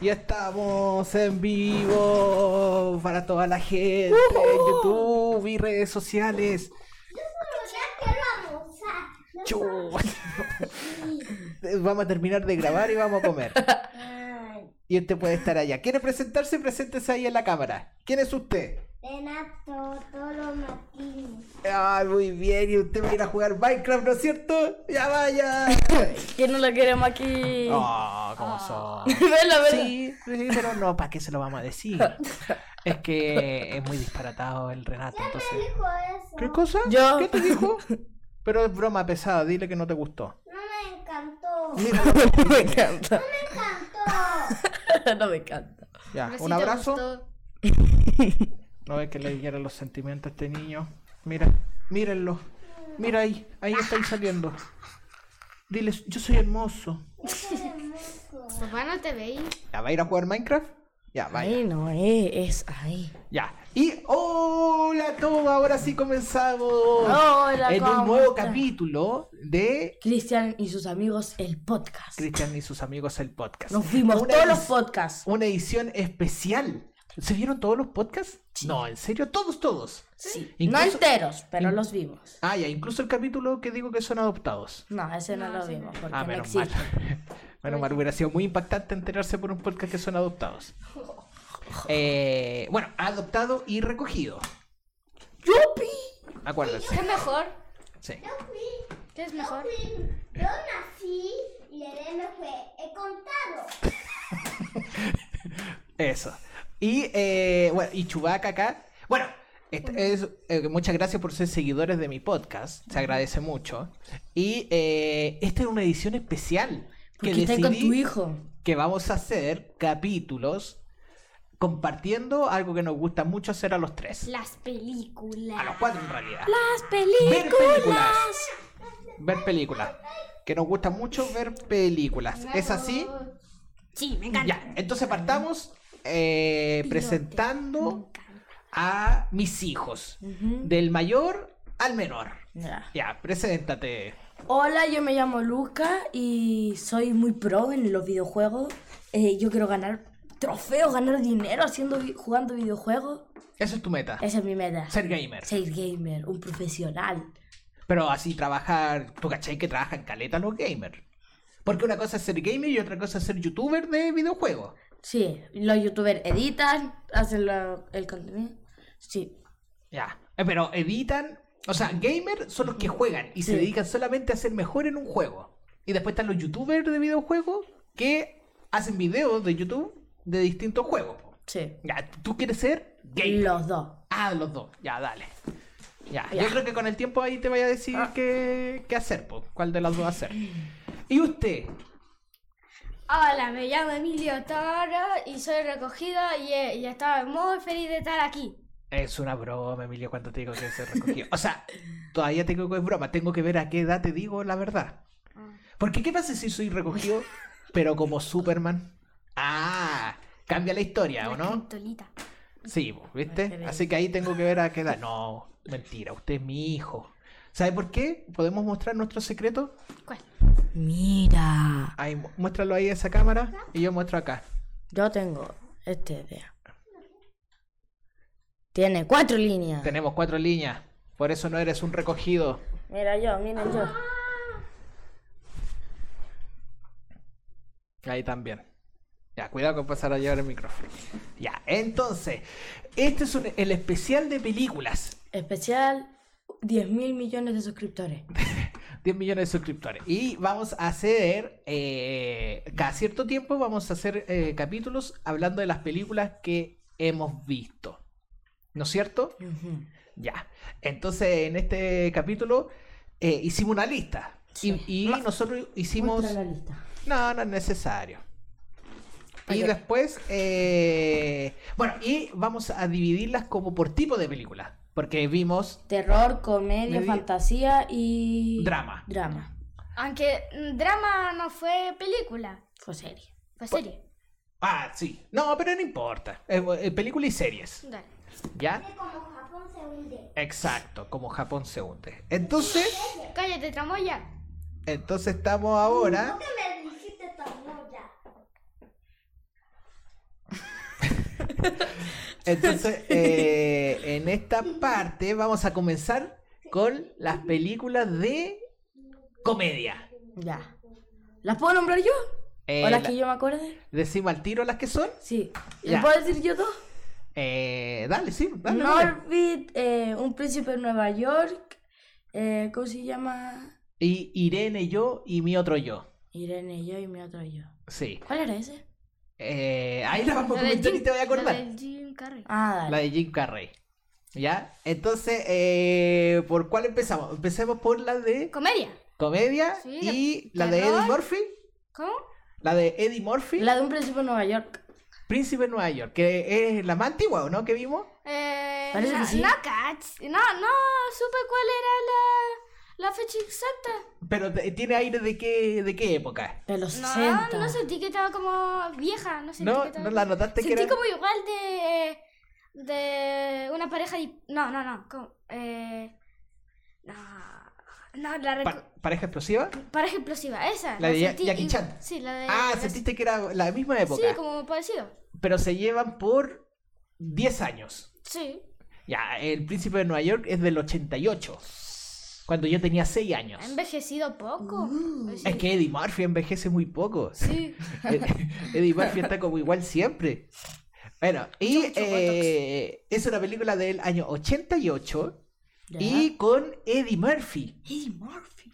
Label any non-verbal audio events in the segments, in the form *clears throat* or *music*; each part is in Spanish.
Y estamos en vivo para toda la gente en YouTube y redes sociales. Chu. *laughs* vamos a terminar de grabar y vamos a comer. Y usted puede estar allá. ¿Quiere presentarse? Preséntese ahí en la cámara. ¿Quién es usted? Renato Toro Martínez. Ah, muy bien. Y usted va a ir a jugar Minecraft, ¿no es cierto? ¡Ya vaya! *laughs* ¿Quién no lo queremos aquí? Oh, ¿cómo son? *laughs* Velo, velo. Sí, sí, pero no, ¿para qué se lo vamos a decir? Es que es muy disparatado el Renato, entonces. Dijo eso. ¿Qué cosa? Yo. ¿Qué te dijo? Pero es broma pesada, dile que no te gustó. No me encantó. *laughs* Mira, me encanta. Me encantó. no me encanta. ya, Pero un abrazo. No ve que le dieron los sentimientos a este niño. Mira, mírenlo. Mira ahí, ahí está ahí saliendo. Dile, yo soy hermoso. *laughs* Papá, no te veis. ¿Ya va a ir a jugar Minecraft? Ya, vaya. Ahí no es, es ahí. Ya. Y hola a todos, ahora sí comenzamos. Hola, en un ¿cómo nuevo capítulo de Cristian y sus amigos, el podcast. Cristian y sus amigos el podcast. Nos fuimos Una todos los podcasts. Una edición especial. ¿Se vieron todos los podcasts? No, en serio, todos, todos. Sí. Incluso- No enteros, pero los vimos. Ah, ya, incluso el capítulo que digo que son adoptados. No, ese no, No, lo vimos porque Ah, no menos mal. *laughs* Menos mal, hubiera sido muy impactante enterarse por un podcast que son adoptados. *laughs* Eh, bueno, adoptado y recogido. ¡Yupi! Acuérdense. ¿Qué es mejor? Sí. ¿Qué es mejor? Yo nací y el me fue. He contado. *laughs* Eso. Y, eh, bueno, y Chubaca acá. Bueno, este es, eh, muchas gracias por ser seguidores de mi podcast. Se agradece mucho. Y eh, esta es una edición especial. Que Porque estás con decidí tu hijo. que vamos a hacer capítulos compartiendo algo que nos gusta mucho hacer a los tres. Las películas. A los cuatro en realidad. Las Ver películas. películas. Ver películas. Que nos gusta mucho ver películas. ¿Es así? Sí, me encanta. Ya, entonces partamos eh, presentando a mis hijos. Del mayor al menor. Ya. Ya, preséntate. Hola, yo me llamo Luca y soy muy pro en los videojuegos. Eh, yo quiero ganar trofeos, ganar dinero haciendo jugando videojuegos. Esa es tu meta. Esa es mi meta. Ser gamer. Ser gamer, un profesional. Pero así trabajar. ¿Tú cachai que trabajan caleta los gamers? Porque una cosa es ser gamer y otra cosa es ser youtuber de videojuegos. Sí, los youtubers editan, hacen el contenido. Sí, Ya. Eh, Pero editan. O sea, gamer son los que juegan y se dedican solamente a ser mejor en un juego. Y después están los youtubers de videojuegos que hacen videos de YouTube de distintos juegos. sí. Ya, ¿tú quieres ser gamer? Los dos. Ah, los dos. Ya, dale. Ya, Ya. yo creo que con el tiempo ahí te voy a decir Ah. qué, qué hacer, po. cuál de las dos hacer. ¿Y usted? Hola, me llamo Emilio Toro y soy recogido y, eh, y estaba muy feliz de estar aquí. Es una broma, Emilio, cuando te digo que se recogió. O sea, todavía tengo que es broma. Tengo que ver a qué edad te digo la verdad. Porque, ¿qué pasa si soy recogido, pero como Superman? Ah, cambia la historia, ¿o no? Sí, po, ¿viste? Así que ahí tengo que ver a qué edad. No, mentira, usted es mi hijo. ¿Sabe por qué? ¿Podemos mostrar nuestro secreto? ¿Cuál? Mira, Ahí, mu- muéstralo ahí a esa cámara y yo muestro acá. yo tengo esta idea. Tiene cuatro líneas. Tenemos cuatro líneas. Por eso no eres un recogido. Mira yo, miren yo. Ahí también. Ya, cuidado con pasar a llevar el micrófono. Ya, entonces, este es un- el especial de películas. Especial 10 mil millones de suscriptores. *laughs* 10 millones de suscriptores. Y vamos a hacer, eh, cada cierto tiempo vamos a hacer eh, capítulos hablando de las películas que hemos visto. ¿No es cierto? Ya. Entonces, en este capítulo eh, hicimos una lista. Sí. Y, y nosotros hicimos... La lista. No, no es necesario. Y después, eh, bueno, y vamos a dividirlas como por tipo de película. Porque vimos Terror, comedia, Media- fantasía y... drama. Drama. Aunque mm, drama no fue película, Fue serie. fue serie. Ah, sí. No, pero no importa. Eh, eh, película y series. Dale. ¿Ya? Como Japón se hunde. Exacto, como Japón se hunde. Entonces, Cállate, tramoya. entonces estamos ahora. ¿Por qué me dijiste tamuya? *laughs* Entonces, *laughs* eh, en esta parte vamos a comenzar con las películas de comedia. Ya. ¿Las puedo nombrar yo? Eh, ¿O las la- que yo me acuerde? ¿Decimos al tiro las que son? Sí. ¿Les puedo decir yo dos? Eh, dale, sí, dale. Norbit, eh, Un príncipe en Nueva York. eh, ¿Cómo se llama? Y Irene, yo y mi otro yo. Irene, yo y mi otro yo. Sí. ¿Cuál era ese? Eh, ahí la vamos a La de comentar y te voy a la acordar. de Jim Carrey. Ah, dale. La de Jim Carrey. ¿Ya? Entonces, eh, ¿por cuál empezamos? Empecemos por la de Comedia. comedia Sí, y la- la de. Eddie Murphy. ¿Cómo? La de Eddie Murphy, La de Un príncipe en Nueva York. Príncipe de Nueva York, que es la más antigua, ¿o no? Que vimos. Eh, Parece no, que sí. no, cach- no, no supe cuál era la, la fecha exacta. Pero tiene aire de qué, de qué época. De los No, 60. no sentí que estaba como vieja, no sentí No, que estaba... no la notaste que Sentí era. como igual de... de una pareja... y- No, no, no, como, eh... No, no, la Pa- pareja explosiva. pareja explosiva, esa. La de Ya- sentí Jackie Chan. Sí, la de... Ah, la- sentiste que era la misma época. Sí, como parecido. Pero se llevan por 10 años. Sí. Ya, el Príncipe de Nueva York es del 88. Cuando yo tenía 6 años. Ha envejecido poco. Sí. Es que Eddie Murphy envejece muy poco. *laughs* Sí. Eddie Murphy está como igual siempre. Bueno, y eh, es una película del año 88 Ya. y con Eddie Murphy. Eddie Murphy.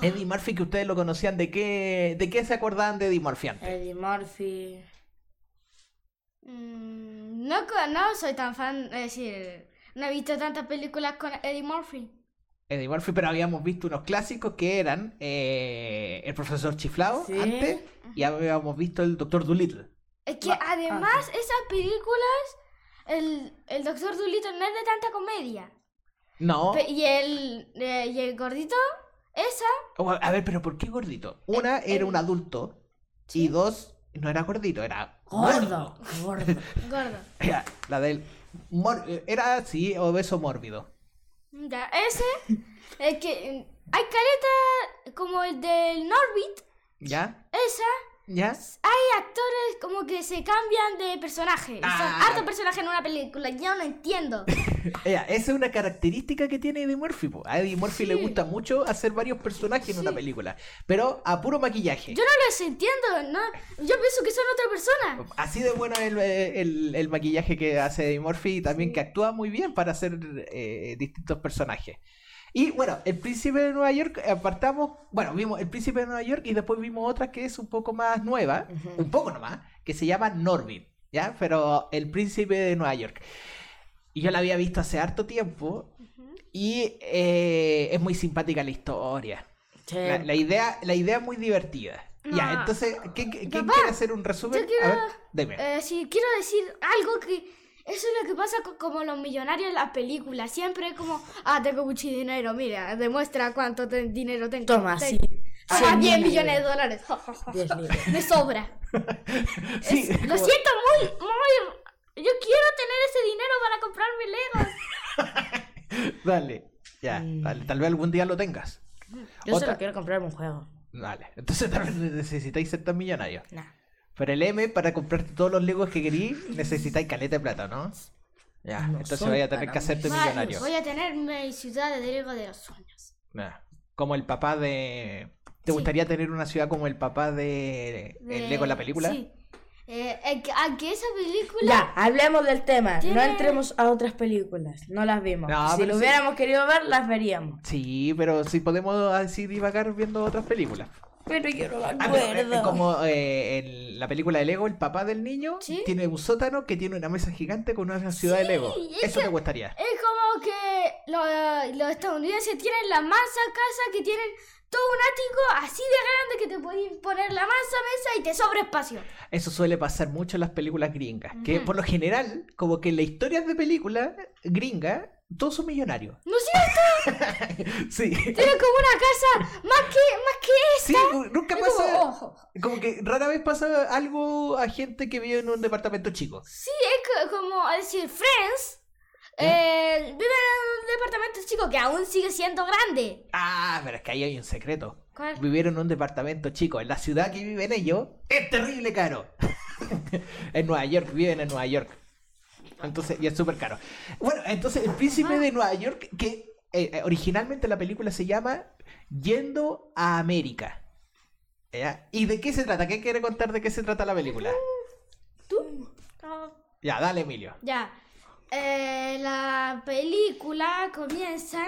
Eddie Murphy que ustedes lo conocían, ¿de qué, de qué se acordaban de Eddie Murphy antes? Eddie Murphy. Mm, no, no soy tan fan, es decir, no he visto tantas películas con Eddie Murphy. Eddie Murphy, pero habíamos visto unos clásicos que eran eh, El Profesor Chiflado Sí. antes y habíamos visto El Doctor Dolittle. Es que Ma- además esas películas, el, el Doctor Dolittle no es de tanta comedia. No. Pe- y, el, eh, y el gordito, esa, O, A ver, pero ¿por qué gordito? Una El- era el- un adulto y dos no era gordito, era Gordo. Gordo. gordo. *laughs* Era la del mor- era así, obeso mórbido. Ya, ese, es que hay caleta como el del Norbit, ¿Ya? esa, ¿Ya? hay actores como que se cambian de personaje. Ah. Son hartos personajes en una película, yo no entiendo. *laughs* Esa es una característica que tiene Eddie Murphy. po. A Eddie Murphy le gusta mucho hacer varios personajes en una película, pero a puro maquillaje. Yo no los entiendo, ¿no? Yo pienso que son otra persona. Así de bueno el, el- el maquillaje que hace Eddie Murphy y también que actúa muy bien para hacer eh, distintos personajes. Y bueno, El Príncipe de Nueva York, apartamos, bueno, vimos El Príncipe de Nueva York y después vimos otra que es un poco más nueva, un poco nomás, que se llama Norbit, ¿ya? Pero El Príncipe de Nueva York. Y yo la había visto hace harto tiempo y eh, es muy simpática la historia. Sí. La, la idea, la idea es muy divertida. Ya, No. entonces, ¿quién, quién quiere hacer un resumen? yo quiero- A ver, dime. Eh, sí, quiero decir algo que... Eso es lo que pasa con como los millonarios en las películas. Siempre es como, ah, tengo mucho dinero, mira, demuestra cuánto te- dinero tengo. Toma, Te- sí. Toma Cien 10 mil millones de dólares. Me sobra. *laughs* Sí, Es- lo siento muy, muy... Yo quiero tener ese dinero para comprarme Legos. *laughs* Dale, ya, Mm. dale, tal vez algún día lo tengas. Yo Otra- solo quiero comprarme un juego. Dale, entonces tal vez necesitáis ser tan millonarios. Nah. Pero el M, para comprarte todos los legos que querís, necesitáis caleta de plata, ¿no? Ya, No entonces vaya a tener que hacerte Vale, millonario. voy a tener mi ciudad de Lego de los sueños. Ya, Como el papá de... ¿Te Sí. gustaría tener una ciudad como el papá de, De- el Lego en la película? Sí. Eh, eh, que- aunque esa película... Ya, hablemos del tema. No Tiene- entremos a otras películas. No las vimos. No, si lo sí. hubiéramos querido ver, las veríamos. Sí, pero sí podemos así divagar viendo otras películas. Pero yo no me Ah, eh, acuerdo. como eh, en la película de Lego, el papá del niño Sí. tiene un sótano que tiene una mesa gigante con una ciudad de Lego. es Eso que- te gustaría. Es como que lo- los estadounidenses tienen la masa casa que tienen todo un ático así de grande que te pueden poner la masa mesa y te sobra espacio. Eso suele pasar mucho en las películas gringas. Que por lo general, como que en las historias de películas gringas, todos son millonarios. ¿No es cierto? *laughs* sí. Tienen como una casa más que, más que Sí, esta. nunca Es pasa. como, Como que rara vez pasa algo a gente que vive en un departamento chico. Sí, es co- como decir, Friends eh, vive en un departamento chico que aún sigue siendo grande. Ah, pero es que ahí hay un secreto. ¿Cuál? Vivir en un departamento chico. En la ciudad que viven ellos, es terrible caro. *laughs* en Nueva York, viven en Nueva York. Entonces, y es súper caro. Bueno, entonces el príncipe de Nueva York, que eh, eh, originalmente la película se llama Yendo a América. ¿Ya? ¿Y de qué se trata? ¿Qué quiere contar de qué se trata la película? Ah, Ya, dale, Emilio. Ya. Eh, la película comienza.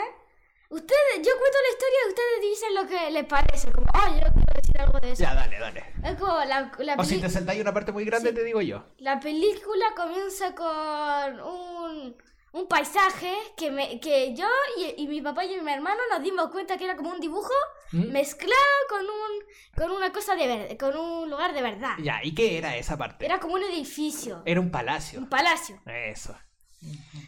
Ustedes, yo cuento la historia y ustedes dicen lo que les parece. Como, oh, yo quiero decir algo de eso. Ya, dale, dale. Es como la, la, O si te saltáis una parte muy grande, Sí. te digo yo. la película comienza con un, un paisaje que, me, que yo y, y mi papá y mi hermano nos dimos cuenta que era como un dibujo ¿Mm? mezclado con un con una cosa de verdad, con un lugar de verdad. Ya, ¿y qué era esa parte? Era como un edificio, Era un palacio. un palacio. Eso.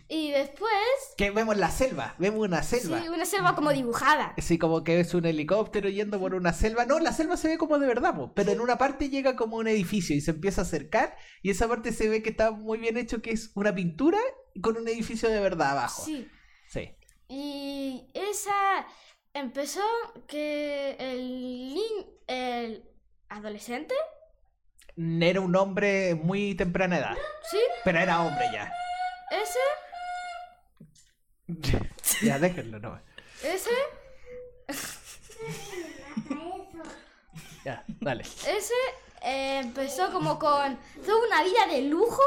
Y después, Que vemos la selva, vemos una selva. sí, una selva como dibujada. Así como que es un helicóptero yendo por una selva. No, la selva se ve como de verdad, po, pero en una parte llega como un edificio y se empieza a acercar y esa parte se ve que está muy bien hecho, que es una pintura con un edificio de verdad abajo. Sí. Sí. Y esa empezó que el, el adolescente, Era un hombre muy temprana edad, sí, pero era hombre ya. Ese, *laughs* ya, déjenlo, no. ese, Ya, dale. ese eh, empezó como con toda una vida de lujo,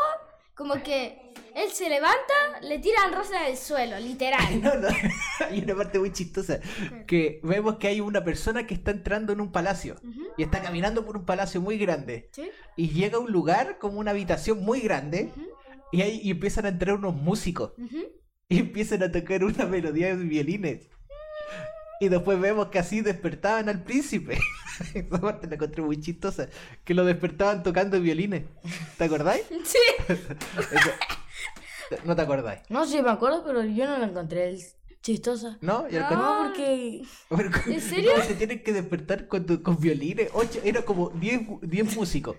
como que él se levanta, le tiran rosas del suelo, literal. *laughs* No, no. Hay una parte muy chistosa. Que vemos que hay una persona que está entrando en un palacio. Y está caminando por un palacio muy grande. ¿Sí? Y llega a un lugar como una habitación muy grande. Y ahí y empiezan a entrar unos músicos. Y empiezan a tocar una melodía de violines. Y después vemos que así despertaban al príncipe. *laughs* Esa parte la encontré muy chistosa. Que lo despertaban tocando violines. ¿Te acordáis? *laughs* Sí. Eso- No te acordáis. No, sí me acuerdo, pero yo no la encontré chistosa. ¿No? ¿Y No. *laughs* con- porque... Pero ¿En serio? no, se tienen que despertar con, tu- con violines. Ocho, era como 10 gu- 10 músicos.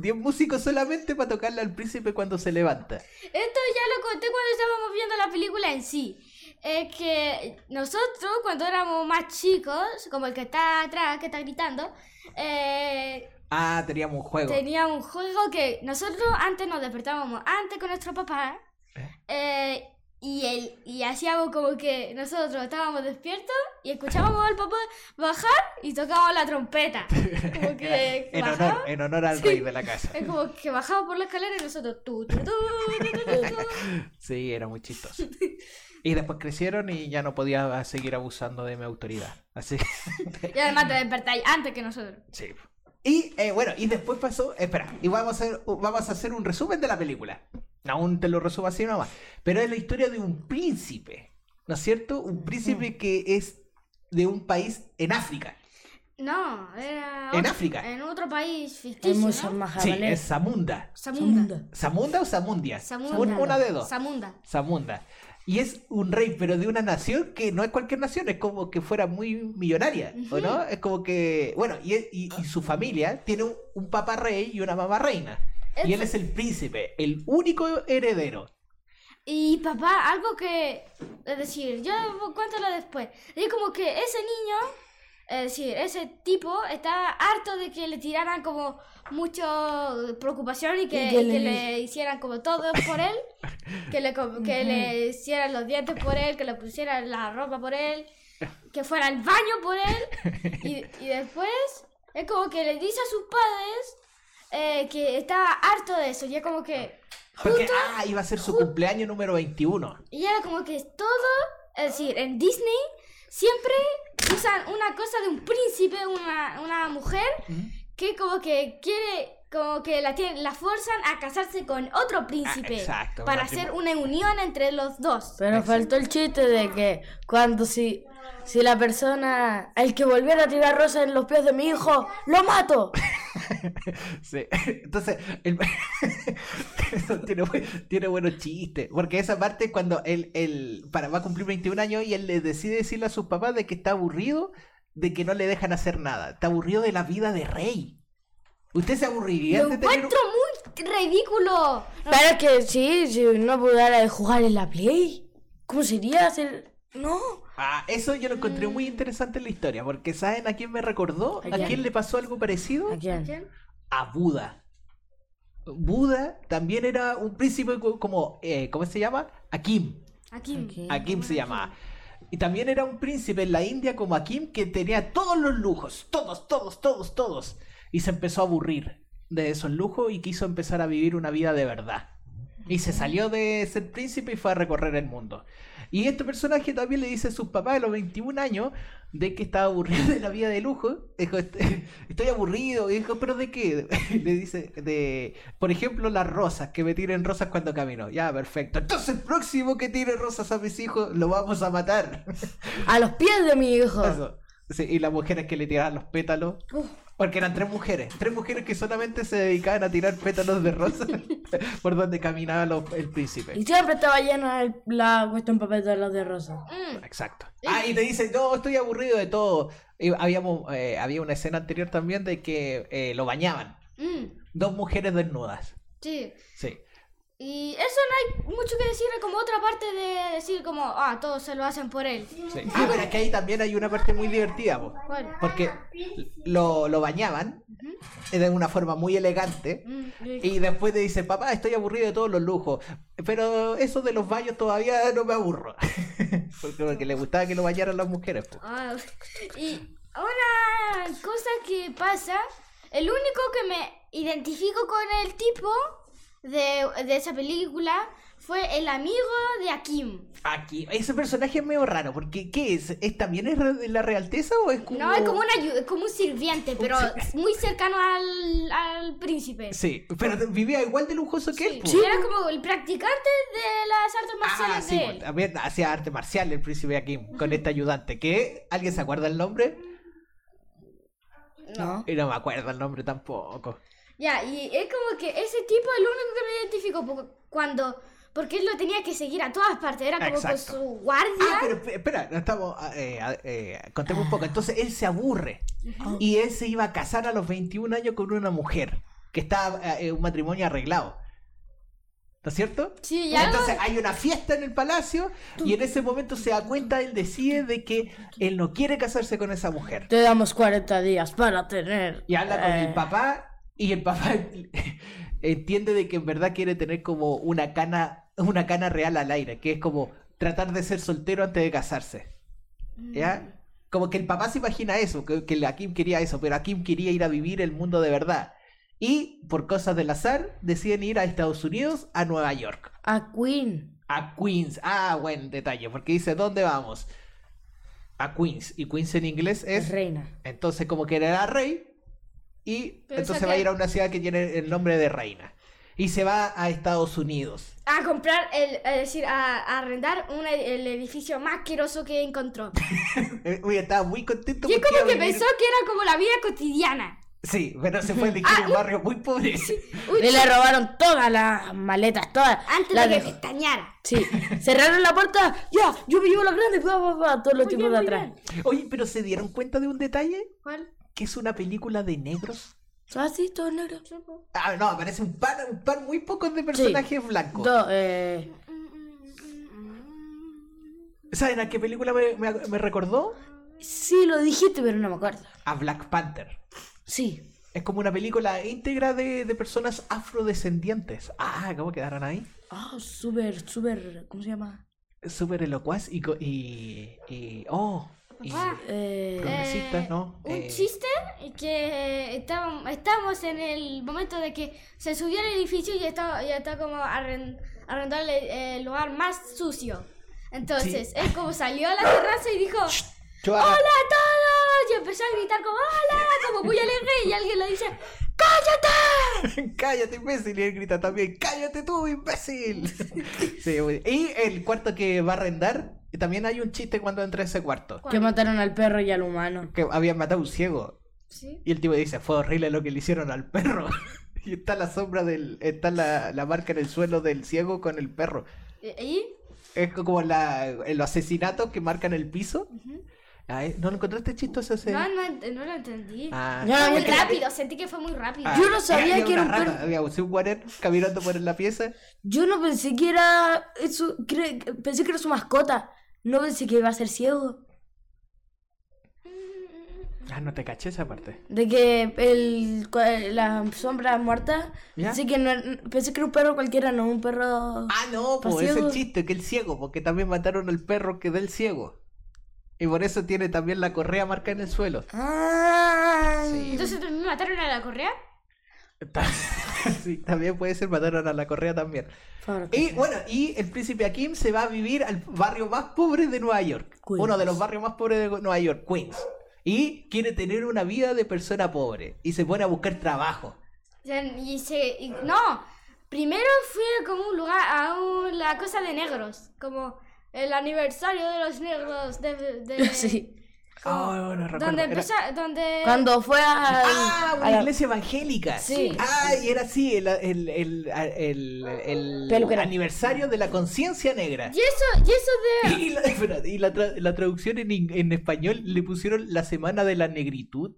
10 músicos solamente para tocarle al príncipe cuando se levanta. Esto ya lo conté cuando estábamos viendo la película en sí. Es que nosotros, cuando éramos más chicos, como el que está atrás, que está gritando, eh, Ah, teníamos un juego. teníamos un juego que nosotros antes nos despertábamos antes con nuestro papá. eh, y, el, y hacíamos como que nosotros estábamos despiertos y escuchábamos al papá bajar y tocábamos la trompeta. Como que *laughs* en, honor, en honor al Sí. rey de la casa. Es como que bajaba por la escalera y nosotros tu, tu, tu. *laughs* Sí, era muy chistoso. Y después crecieron y ya no podía seguir abusando de mi autoridad. Así que, *laughs* Y además te despertáis antes que nosotros. sí. Y eh, bueno, y después pasó. Espera, y vamos a, hacer, vamos a hacer un resumen de la película. Aún te lo resumo así nomás. Pero es la historia de un príncipe. ¿No es cierto? Un príncipe que es de un país en África. No, era. ¿En otro- África? En otro país Es ficticio. ¿no? Sí, es Zamunda. Samunda. ¿Zamunda o Zamundia? Zamunda. Un- una de dos. Samunda. Zamunda. Y es un rey, pero de una nación que no es cualquier nación, es como que fuera muy millonaria, ¿o no? Es como que, bueno, y, y- y su familia tiene un, un papá rey y una mamá reina. Y él es el príncipe, el único heredero. Y papá, algo que. Es decir, yo cuéntalo después. Es como que ese niño. Es decir, ese tipo está harto de que le tiraran como mucho preocupación y que, Y que y que le- le hicieran como todo por él. Que le, que le hicieran los dientes por él, que le pusieran la ropa por él, que fuera al baño por él. Y, y después es como que le dice a sus padres eh, que está harto de eso. Y es como que. Porque, ah, iba a ser su cumpleaños número 21. Y era como que todo, es decir, en Disney siempre usan una cosa de un príncipe, una, una mujer, que como que quiere, como que la, tienen, la forzan a casarse con otro príncipe. Ah, exacto, Para hacer una unión entre los dos. Pero faltó el chiste de que cuando si, si la persona, el que volviera a tirar rosas en los pies de mi hijo, lo mato. *laughs* Sí. Entonces, el- *laughs* eso tiene, tiene buenos chistes. Porque esa parte cuando él, él para, va a cumplir 21 años y él le decide decirle a sus papás de que está aburrido de que no le dejan hacer nada. Está aburrido de la vida de rey. ¿Usted se aburriría Lo de tener un- encuentro muy ridículo. Es que sí, si no pudiera jugar en la Play, ¿cómo sería hacer? No. Ah, eso yo lo encontré muy interesante en la historia. Porque ¿saben a quién me recordó? ¿A ¿A quién? quién le pasó algo parecido? ¿A quién? A Buda. Buda también era un príncipe co- como, eh, ¿cómo se llama? Akim. Aquí. Ok. Akim se llamaba. Y también era un príncipe en la India como Akim que tenía todos los lujos, todos, todos, todos, todos. Y se empezó a aburrir de esos lujos y quiso empezar a vivir una vida de verdad. Y se salió de ser príncipe y fue a recorrer el mundo. Y este personaje también le dice a sus papás de los 21 años de que estaba aburrido de la vida de lujo. Dijo, "Est- estoy aburrido. Y dijo, ¿pero de qué? *laughs* Le dice, de, por ejemplo, las rosas, que me tiren rosas cuando camino. Ya, perfecto. Entonces, el próximo que tire rosas a mis hijos, lo vamos a matar. A los pies de mi hijo. Eso. Sí, y las mujeres que le tiraban los pétalos. Porque eran tres mujeres. Tres mujeres que solamente se dedicaban a tirar pétalos de rosas *laughs* por donde caminaba los- el príncipe. Y siempre estaba llena el- la cuestión papel de los de rosa. Mm, Exacto. Ah, y te dice, no, estoy aburrido de todo. Y habíamos, eh, había una escena anterior también de que eh, lo bañaban. mm, Dos mujeres desnudas. sí. Sí. Y eso no hay mucho que decir, como otra parte de decir como, ah, todos se lo hacen por él. sí. Ah, pero es que ahí también hay una parte muy divertida, po. Porque lo, lo bañaban de una forma muy elegante. Mm, Y después te dice, papá, estoy aburrido de todos los lujos. Pero eso de los baños todavía no me aburro. *laughs* porque, porque le gustaba que lo bañaran las mujeres. po. Ah, y una cosa que pasa, el único que me identifico con el tipo de, de esa película fue el amigo de Akim. Aquí, ese personaje es medio raro, porque ¿qué es? ¿Es también es la realeza o es como...? No, es como, una, ayu- como un sirviente, pero Sí. muy cercano al, al príncipe. Sí, pero vivía igual de lujoso que él. po. Sí, era como el practicante de las artes Ah, marciales sí, de po, él. también hacía arte marcial el príncipe Akim con este ayudante. ¿Qué? ¿Alguien se acuerda el nombre? ¿No? Y no me acuerdo el nombre tampoco. Ya, y es como que ese tipo es el único que me identifico porque cuando... Porque él lo tenía que seguir a todas partes, era como Exacto. con su guardia. Ah, pero esp- espera, no estamos. eh, eh, contemos un poco. Entonces él se aburre. Y él se iba a casar a los 21 años con una mujer que estaba eh, en un matrimonio arreglado. ¿No es cierto? Sí, ya Entonces hay una fiesta en el palacio y en ese momento se da cuenta, él decide de que él no quiere casarse con esa mujer. Te damos 40 días para tener. Y habla con eh, el papá y el papá *laughs* entiende de que en verdad quiere tener como una cana, una cana real al aire, que es como tratar de ser soltero antes de casarse. ¿Ya? Como que el papá se imagina eso, que, que Akim quería eso, pero Akim quería ir a vivir el mundo de verdad. Y por cosas del azar deciden ir a Estados Unidos, a Nueva York, A Queen. a Queens. Ah, buen detalle, porque dice, ¿dónde vamos? A Queens. Y Queens en inglés es... Reina. Entonces como que era rey y Pero entonces va a ir a una ciudad que tiene el nombre de reina. Y se va a Estados Unidos. A comprar, el, es decir, a, a arrendar un, ed- el edificio más asqueroso que encontró. *laughs* Uy, estaba muy contento Y es como que pensó que era como la vida cotidiana. Sí, pero se fue a elegir Ah, un barrio muy pobre. *laughs* Uy, Y le robaron todas las maletas, todas. antes Las de que pestañeara. Sí, cerraron la puerta. Ya, yo me llevo la grande. Pa, pa, pa, todos los tipos de atrás. Oye, pero ¿se dieron cuenta de un detalle? ¿Cuál? Que es una película de negros. ¿Ah, sí? Todo negro. Ah, no, aparece un par, un par muy pocos de personajes blancos. Dos, eh. ¿Saben a qué película me, me- me recordó? Sí, lo dijiste, pero no me acuerdo. A Black Panther. Sí. Es como una película íntegra de, de personas afrodescendientes. Ah, ¿cómo quedaron ahí? Ah, súper, súper. ¿Cómo se llama? Súper elocuaz y, y, y- Oh, y Ah. Eh, progresistas, ¿no? Un Eh, chiste que estábamos, estábamos en el momento de que se subió al edificio y está, como arren- arrendando el, el lugar más sucio. Entonces, él como salió a la terraza y dijo, ¡Hola a todos! Y empezó a gritar como ¡Hola! Como muy alegre y alguien le dice ¡Cállate! *laughs* cállate, imbécil. Y él grita también, cállate tú, imbécil. *laughs* Sí, muy- y el cuarto que va a arrendar, también hay un chiste cuando entra a ese cuarto. que mataron al perro y al humano. Que habían matado a un ciego. Sí. Y el tipo dice, fue horrible lo que le hicieron al perro. *laughs* y está la sombra del... Está la, la marca en el suelo del ciego con el perro. ¿Y? Es como la, el asesinato que marcan el piso. Ay, ¿No lo encontraste chistoso ese? No, no, no lo entendí. Ah, Ya, Fue muy que- rápido, sentí que fue muy rápido. ah, Yo no sabía había que era un perro. Había un guarén caminando por la pieza. Yo no pensé que era. Eso, cre- pensé que era su mascota. No pensé que iba a ser ciego. Ah, no te caché esa parte. De que el, cua- la sombra muerta. ¿Ya? Pensé que, no, pensé que era un perro cualquiera, no un perro. Ah, no, pues es el chiste, que el ciego, porque también mataron al perro que del ciego. Y por eso tiene también la correa marcada en el suelo. Ah. Sí. Entonces también mataron a la correa. *laughs* Sí, también puede ser mataron a la correa también. Y bueno, y el príncipe Akim se va a vivir al barrio más pobre de Nueva York. Queens. Uno de los barrios más pobres de Nueva York, Queens. Y quiere tener una vida de persona pobre. Y se pone a buscar trabajo. Y se. y- no, primero fui como un lugar, a un- la cosa de negros. Como el aniversario de los negros de. de- *laughs* Sí. Oh, no recuerdo. Donde Era- empezó. Donde. Cuando fue al. Ah, a la- iglesia evangélica. Sí. Ah, y era así, el, el, el, el- aniversario de la conciencia negra. Y eso, y eso de. *laughs* Y la, espera, y la tra- la traducción en, en español le pusieron la semana de la negritud.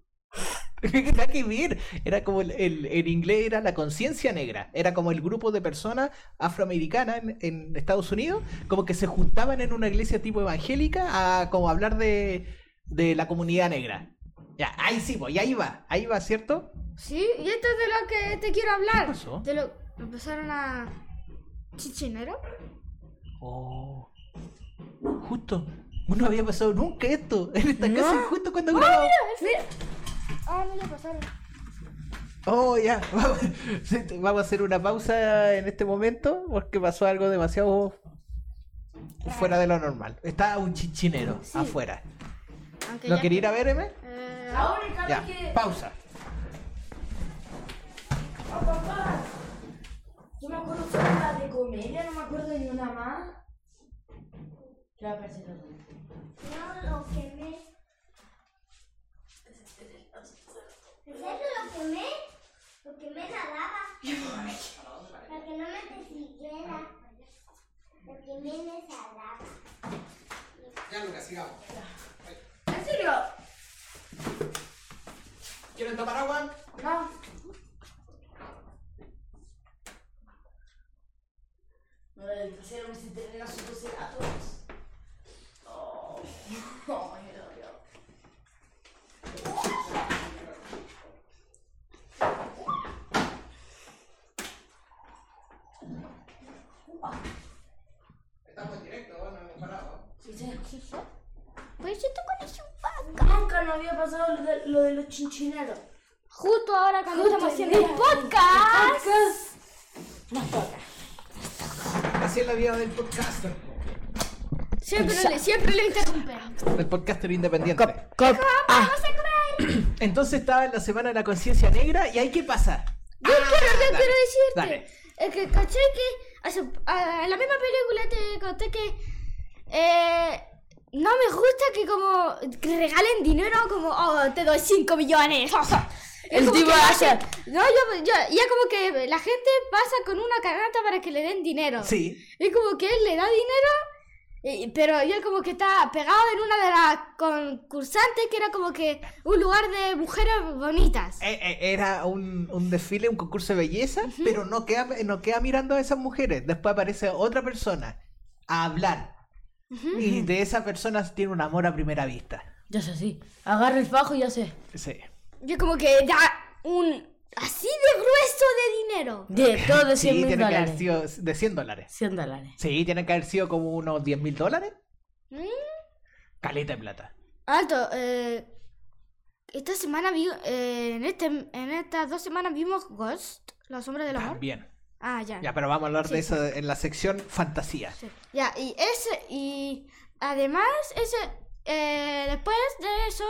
*laughs* Nada que ver. Era como el, el- en inglés era la conciencia negra. Era como el grupo de personas afroamericanas en, en Estados Unidos, como que se juntaban en una iglesia tipo evangélica a como hablar de, de la comunidad negra. Ya, ahí sí, pues, y ahí va, ahí va, ¿cierto? Sí, y esto es de lo que te quiero hablar. ¿Qué pasó? De lo. Empezaron a. Chichinero. Oh. Justo. No había pasado nunca esto en esta No. casa, justo cuando grabamos. Ah, no le pasaron. Oh, ya. *laughs* Vamos, vamos a hacer una pausa en este momento porque pasó algo demasiado fuera de lo normal. Está un chichinero afuera. Aunque ¿Lo ya- quería ir a ver, M? Eh, única Ya, que. pausa. Oh, papá. Yo me acuerdo que era de comedia, no me acuerdo ni una más. ¿Qué va a parecer la otra? No, lo quemé. ¿En serio lo quemé? Lo quemé en la lava. Para que no me persiguiera. Lo quemé en esa lava. Ya, Lucas, sigamos. ¿En serio? ¿Quieren tomar agua? No. No, el trasero me siente en los ojos todos. Oh, *laughs* oh, Dios, Dios. Estamos en directo, bueno, hemos parado. Sí. Pues yo con eso vaca. Nunca no había pasado lo de, lo de los chinchineros. Justo ahora cuando Justo estamos el haciendo el podcast. Nos toca. Así es la vida del podcaster. Siempre, le, siempre le interrumpen. El podcaster independiente. Cop. Ah, ¡Vamos a comer! Entonces estaba en la semana de la conciencia negra y ahí qué pasa. Yo quiero, yo dale, quiero decirte. dale. Es que caché que hace- a- en la misma película te conté que eh, no me gusta que como que regalen dinero como oh te doy 5 millones. *laughs* Es El tipo hace- No, yo, yo, ya como que la gente pasa con una canasta para que le den dinero. Sí. Es como que él le da dinero, pero él como que está pegado en una de las concursantes que era como que un lugar de mujeres bonitas. Eh, eh, Era un, un desfile, un concurso de belleza, pero no queda, no queda mirando a esas mujeres. Después aparece otra persona a hablar. Y de esa persona tiene un amor a primera vista. Ya sé, sí. Agarra el fajo y ya sé. Sí. Yo como que da un así de grueso de dinero. De *laughs* todo de 100 Sí, mil tiene que haber dólares. sido de 100 dólares. 100 dólares. Sí, tiene que haber sido como unos 10 mil dólares. Mm. Caleta de plata. Alto, eh, esta semana vi, eh, en, este, en estas dos semanas vimos Ghost, la sombra del amor. También. Ah, ya. Ya, pero vamos a hablar Sí, de eso en la sección fantasía. Sí. Ya, y ese, y además, ese, eh, después de eso,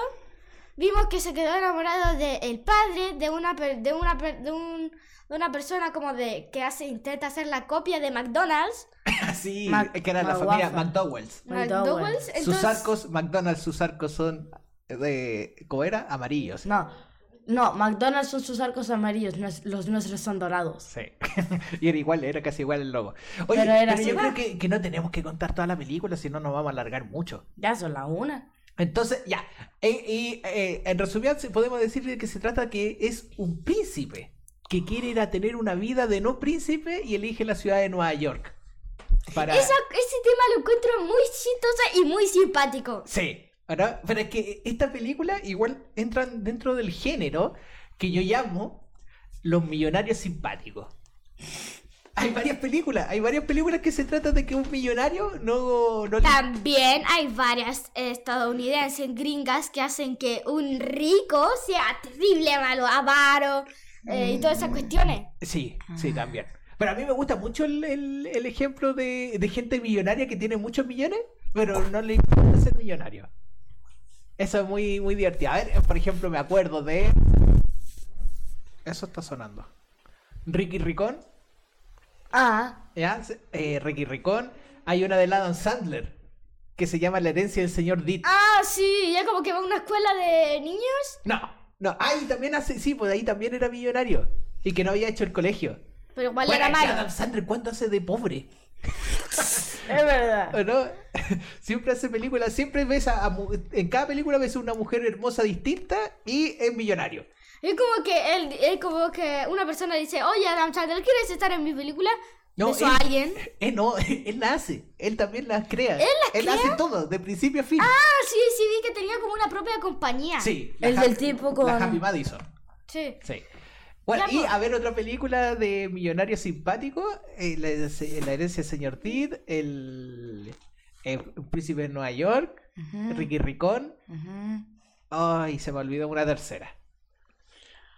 vimos que se quedó enamorado del padre de una, per- de una, per- de un, de una persona como de, que hace, intenta hacer la copia de McDonald's. *laughs* sí, Mac- que era la familia Waffle. McDowell's. McDonald's. Sus arcos, McDonald's, sus arcos son de. ¿Cómo era? Amarillos. No. No, McDonald's son sus arcos amarillos, los nuestros son dorados. Sí. *laughs* y era igual, era casi igual el logo. Oye, Pero era pero yo creo que, que no tenemos que contar toda la película, si no nos vamos a alargar mucho. Ya son la una. Entonces, ya. eh, y eh, en resumidas, podemos decirle que se trata que es un príncipe que quiere ir a tener una vida de no príncipe y elige la ciudad de Nueva York. Para... esa- ese tema lo encuentro muy chistoso y muy simpático. Sí. ¿O no? Pero es que esta película igual entran dentro del género que yo llamo los millonarios simpáticos. Hay varias películas, hay varias películas que se tratan de que un millonario no, no le- También hay varias estadounidenses gringas que hacen que un rico sea terrible, malo, avaro eh, y todas esas cuestiones. Sí, sí, también. Pero a mí me gusta mucho el, el- el ejemplo de, de gente millonaria que tiene muchos millones, pero no le importa ser millonario. Eso es muy, muy divertido. A ver, por ejemplo, me acuerdo de... Eso está sonando. Ricky Ricón, Ah, ¿ya? Eh, Ricky Ricón. Hay una de Adam Sandler que se llama La herencia del señor Dick. Ah, sí, ya como que va a una escuela de niños. No, no, ahí también hace, sí, pues ahí también era millonario. Y que no había hecho el colegio. Pero igual Bueno, era malo. Adam Sandler, ¿cuánto hace de pobre? Es verdad. ¿O no? *laughs* Siempre hace películas, siempre ves a, a en cada película ves a una mujer hermosa distinta y es millonario. Es como que él, es como que una persona dice, oye Adam Sandler, ¿quieres estar en mi película? No, Eso a él- alguien. Eh, no, *laughs* él la hace, él también las crea. ¿Él las crea? hace todo, de principio a fin. Ah, sí, sí, vi que tenía como una propia compañía. sí. El del tipo con- La Happy Madison. Sí. Sí. Bueno, Ya, y a ver otra película de millonario simpático, eh, la, la herencia del señor Tid, el, el príncipe de Nueva York, Ricky Ricón. Ay, se me olvidó una tercera.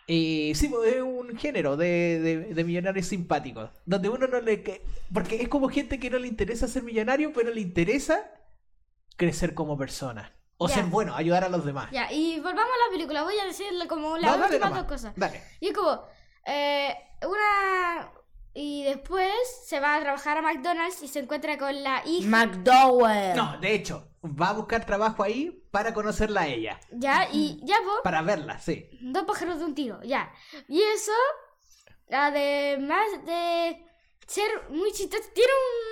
Y sí, es un género de, de, de millonarios simpáticos. Donde uno no le. que- Porque es como gente que no le interesa ser millonario, pero le interesa crecer como persona. O Ya. ser bueno, ayudar a los demás. Ya, y volvamos a la película. Voy a decirle como No, las dale últimas dos cosas. Dale. Y es como, eh, una... Y después se va a trabajar a McDonald's y se encuentra con la hija. McDowell. No, de hecho, va a buscar trabajo ahí para conocerla a ella. ya, y ya, pues, Para verla, sí. dos pájaros de un tiro, ya. Y eso, además de ser muy chistoso, tiene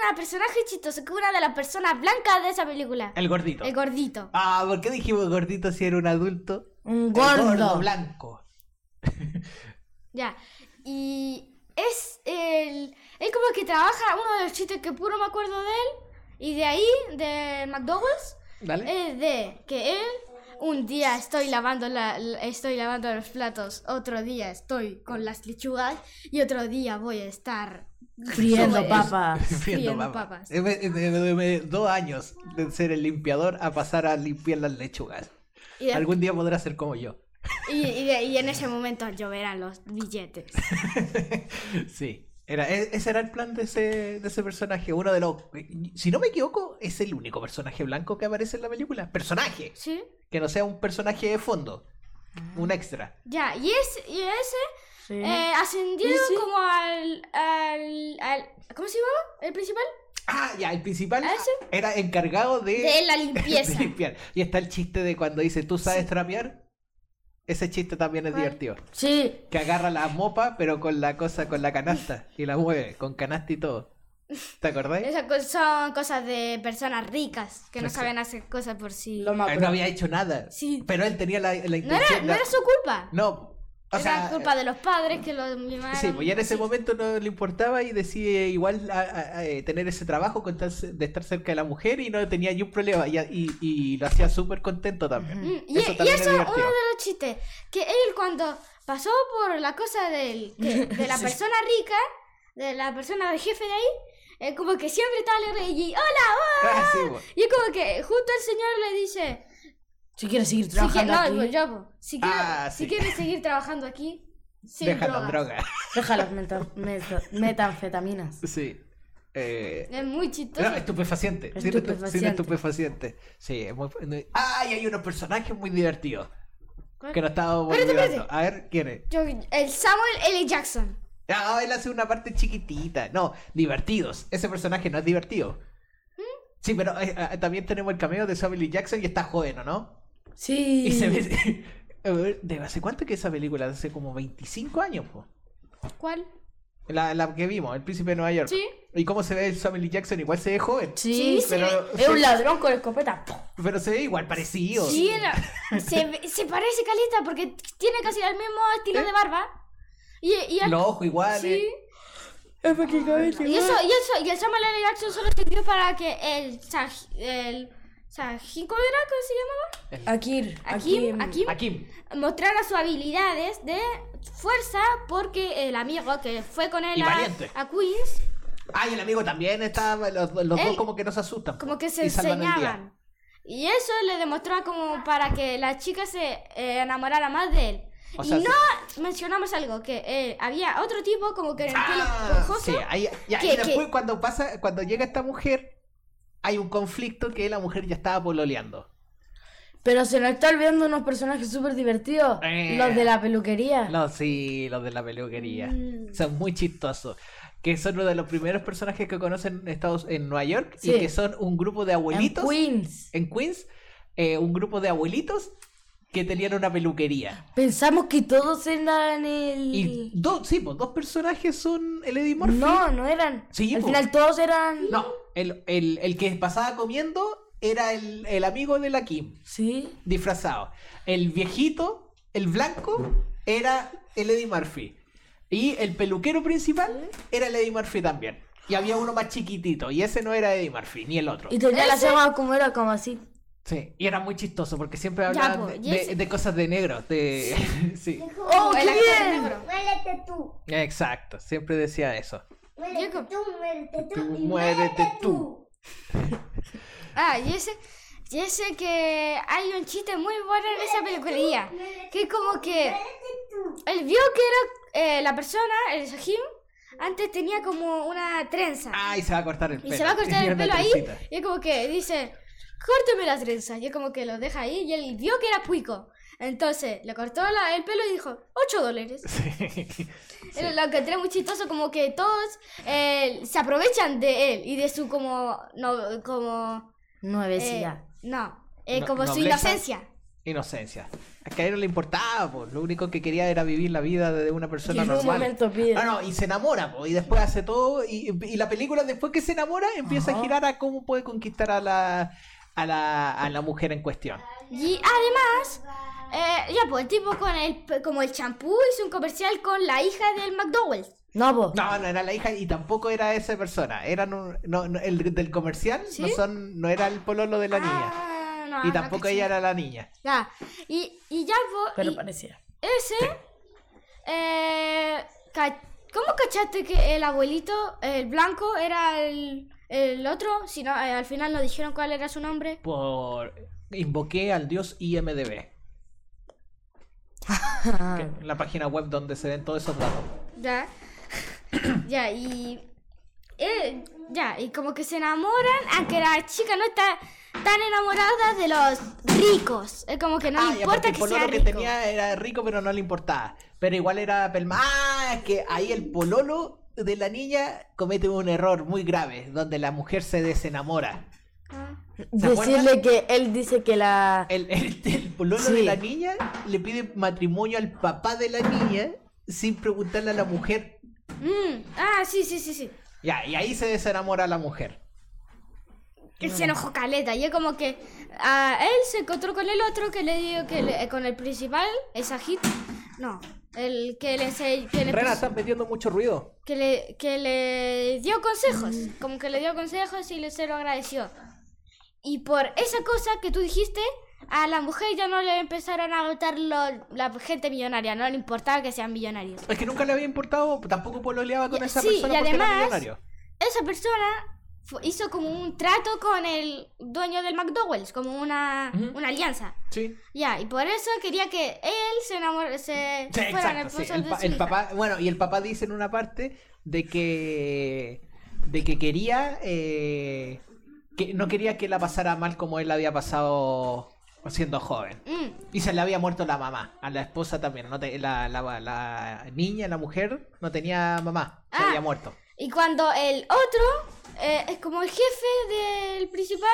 una personaje chistoso, que es una de las personas blancas de esa película. El gordito. El gordito. Ah, ¿por qué dijimos gordito si era un adulto? Un El gordo. blanco. *laughs* Ya. Y es el. Él como que trabaja, uno de los chistes que puro me acuerdo de él. Y de ahí, de McDowell's, Dale. es de que él. Un día estoy lavando la, la- estoy lavando los platos, otro día estoy con las lechugas y otro día voy a estar *laughs* Friendo papas. *laughs* Friendo Friendo papas. papas. Eh, me- me- me- me- dos años de ser el limpiador a pasar a limpiar las lechugas. Y, de- Algún día podrá ser como yo. y, y de- y en ese momento lloverán los billetes. *laughs* sí. Era, e- ese era el plan de ese, de ese personaje. Uno de los. Si no me equivoco, es el único personaje blanco que aparece en la película. Personaje. ¿Sí? Que no sea un personaje de fondo. Un extra. Ya, y, es, y ese Sí. eh, Sí, sí. como al, al, al- ¿Cómo se llamaba? ¿El principal? Ah, ya, el principal ¿A ese? era encargado de. De la *laughs* limpieza. de limpiar. Y está el chiste de cuando dice, ¿tú sabes trapear? Ese chiste también es ¿Cuál? divertido. Sí. Que agarra la mopa, pero con la cosa, con la canasta. Y la mueve, con canasta y todo. ¿Te acordáis? Esas cosas son cosas de personas ricas que no Exacto. saben hacer cosas por sí. Lo más Él no había hecho nada. Sí. Pero él tenía la, la No intención. era, no la- era su culpa. No, o era sea. culpa de los padres que lo mimaron. Sí, pues ya en ese momento no le importaba y decide igual a- a- a, eh, tener ese trabajo con estar- de estar cerca de la mujer y no tenía ni un problema y, y- y lo hacía súper contento también. Mm, Y Eso y también es eso, uno divertido. de los chistes, que él cuando pasó por la cosa del, que- *laughs* de la Sí. persona rica, de la persona del jefe de ahí, eh, como que siempre estaba alegre y hola, hola. *laughs* Ah, sí, pues. Y es como que justo el señor le dice, Si quieres seguir si, que- trabajando no, aquí, yo, si, quiere- Ah, si quieres seguir trabajando aquí, sin Deja drogas". droga. deja las *laughs* meta- meta- metanfetaminas. Sí. Eh, Es muy chistoso. no, estupefaciente. Sin estu- Estupefaciente. Sin estupefaciente. Sí, es muy. muy- ¡Ah! Y hay unos personajes muy divertidos. ¿Cuál? Que no estábamos Espérate, olvidando. espérate. A ver, ¿quién es? Yo- el Samuel L. Jackson. Ah, él hace una parte chiquitita. No, divertidos. Ese personaje no es divertido. ¿Mm? Sí, pero eh, eh, también tenemos el cameo de Samuel L. Jackson y está joven, ¿o no? Sí. Y se ve. *laughs* A ver, ¿De hace cuánto que esa película? Hace como 25 años, po. ¿Cuál? La, la que vimos, El Príncipe de Nueva York. Sí. ¿Y cómo se ve el Samuel L. Jackson? Igual se ve joven. Sí, Sí, pero, Es un ladrón con escopeta. pero se ve igual parecido. Sí, era- se, ve- se parece calita porque tiene casi el mismo estilo ¿Eh? de barba. Y, y, el- Los ojos iguales. sí. Efectivamente. y eso, y eso, y el Samuel L. Jackson solo sirvió para que el, el sea, ¿Jin- ¿cómo era? ¿Cómo se llamaba? Akir. Akim, Akim Akim. mostrara sus habilidades de fuerza porque el amigo que fue con él Y a, valiente. a Queens Ay, el amigo también estaba. Los, los dos como que no se asustan. como que se y salvan el día. enseñaban. Y eso le demostró como para que la chica se eh, enamorara más de él. O y sea, no mencionamos algo, que eh, había otro tipo como que en el pelo Ah, sí, ahí- ya, que- y después que- cuando pasa, cuando llega esta mujer, hay un conflicto que la mujer ya estaba pololeando. Pero se nos está olvidando unos personajes súper divertidos. Eh. Los de la peluquería. Los sí, los de la peluquería. Mm. Son muy chistosos. Que son uno de los primeros personajes que conocen en Estados en Nueva York y que son un grupo de En abuelitos Queens. en Queens, eh, un grupo de abuelitos que tenían una peluquería. Pensamos que todos eran el. Y dos, sí, pues dos personajes son el Eddie Murphy. No, no eran. Sí, Al po. final todos eran. No, el, el- el que pasaba comiendo era el, el amigo de la Kim, Sí. disfrazado. El viejito, el blanco, era el Eddie Murphy. Y el peluquero principal era el Eddie Murphy también. Y había uno más chiquitito, y ese no era Eddie Murphy, ni el otro. Y tenía la Ese- cama como era, como así. Sí, y era muy chistoso porque siempre Ya, hablaban po, de, y de- ese- de cosas de negro. De... *laughs* sí, ¡Oh, el qué actor bien! negro. Muérete tú. exacto, siempre decía eso. Muérete tú, muérete tú. Tú y muérete tú. Ah, y ese, y ese que hay un chiste muy bueno en esa peluquería. Que como que él vio que era eh, la persona, el Sahim, antes tenía como una trenza. Ay, se va a cortar el Y pelo. se va a cortar el *laughs* pelo ahí. Y es como que dice, córteme la trenza. Y es como que lo deja ahí y él vio que era cuico. Entonces le cortó la- el pelo y dijo, 8 dólares. *laughs* Sí. Era Lo que encontré muy chistoso, como que todos eh, se aprovechan de él y de su como... No, como Nueve, eh, sí, no, eh, No- como su inocencia. Inocencia. Es que a él no le importaba, po. lo único que quería era vivir la vida de una Y persona en un normal. momento pide. Ah, no, y se enamora, po, y después hace todo, y, y la película después que se enamora empieza a girar a cómo puede conquistar a la, a la, a la mujer en cuestión. Y además, eh, ya pues el tipo con el como el champú hizo un comercial con la hija del McDowell. No, po. No, no era la hija y tampoco era esa persona, eran un- no, no, el del comercial no son, no era el pololo de la niña. Ah, no, Y tampoco ella era la niña. Ya, y, y ya pues, Pero y parecía. ese, eh, ¿cómo cachaste que el abuelito, el blanco, era el, el otro? Si no, eh, al final no dijeron cuál era su nombre. Por invoqué al dios IMDB, Ah. *laughs* que es la página web donde se ven todos esos datos. Ya, *coughs* ya, y... eh, ya, y como que se enamoran, aunque la chica no está tan enamorada de los ricos. Es como que no ah, le ya, importa porque el que pololo sea que tenía era rico, pero no le importaba. Pero igual era pelma. Ah, es que ahí el pololo de la niña comete un error muy grave, donde la mujer se desenamora. Decirle que él dice que la. El, el, el pololo Sí. de la niña le pide matrimonio al papá de la niña sin preguntarle a la mujer. Mm, ah, sí, sí, sí, sí. Ya, y ahí se desenamora la mujer. Él se enojó caleta y es como que a él se encontró con el otro que le dio que le- con el principal, el Sajid. No, el que le, ense- que le, Rena, estás metiendo mucho ruido. que le, que le dio consejos, como que le dio consejos y le se lo agradeció. Y por esa cosa que tú dijiste, a la mujer ya no le empezaron a votar lo- la gente millonaria, no le importaba que sean millonarios. Es que nunca le había importado, tampoco pololeaba con Ya, esa sí, persona y porque era además- millonario. Esa persona hizo como un trato con el dueño del McDowell's, como una, una alianza. Sí. Ya, y por eso quería que él se enamore, se Sí, fuera el exacto, sí. El, de pa- su el hija. papá, bueno, y el papá dice en una parte de que de que quería eh, que no quería que la pasara mal como él la había pasado siendo joven. Mm, Y se le había muerto la mamá, a la esposa también, no te- la, la, la niña, la mujer, no tenía mamá, se Ah. había muerto. Y cuando el otro, eh, es como el jefe del principal,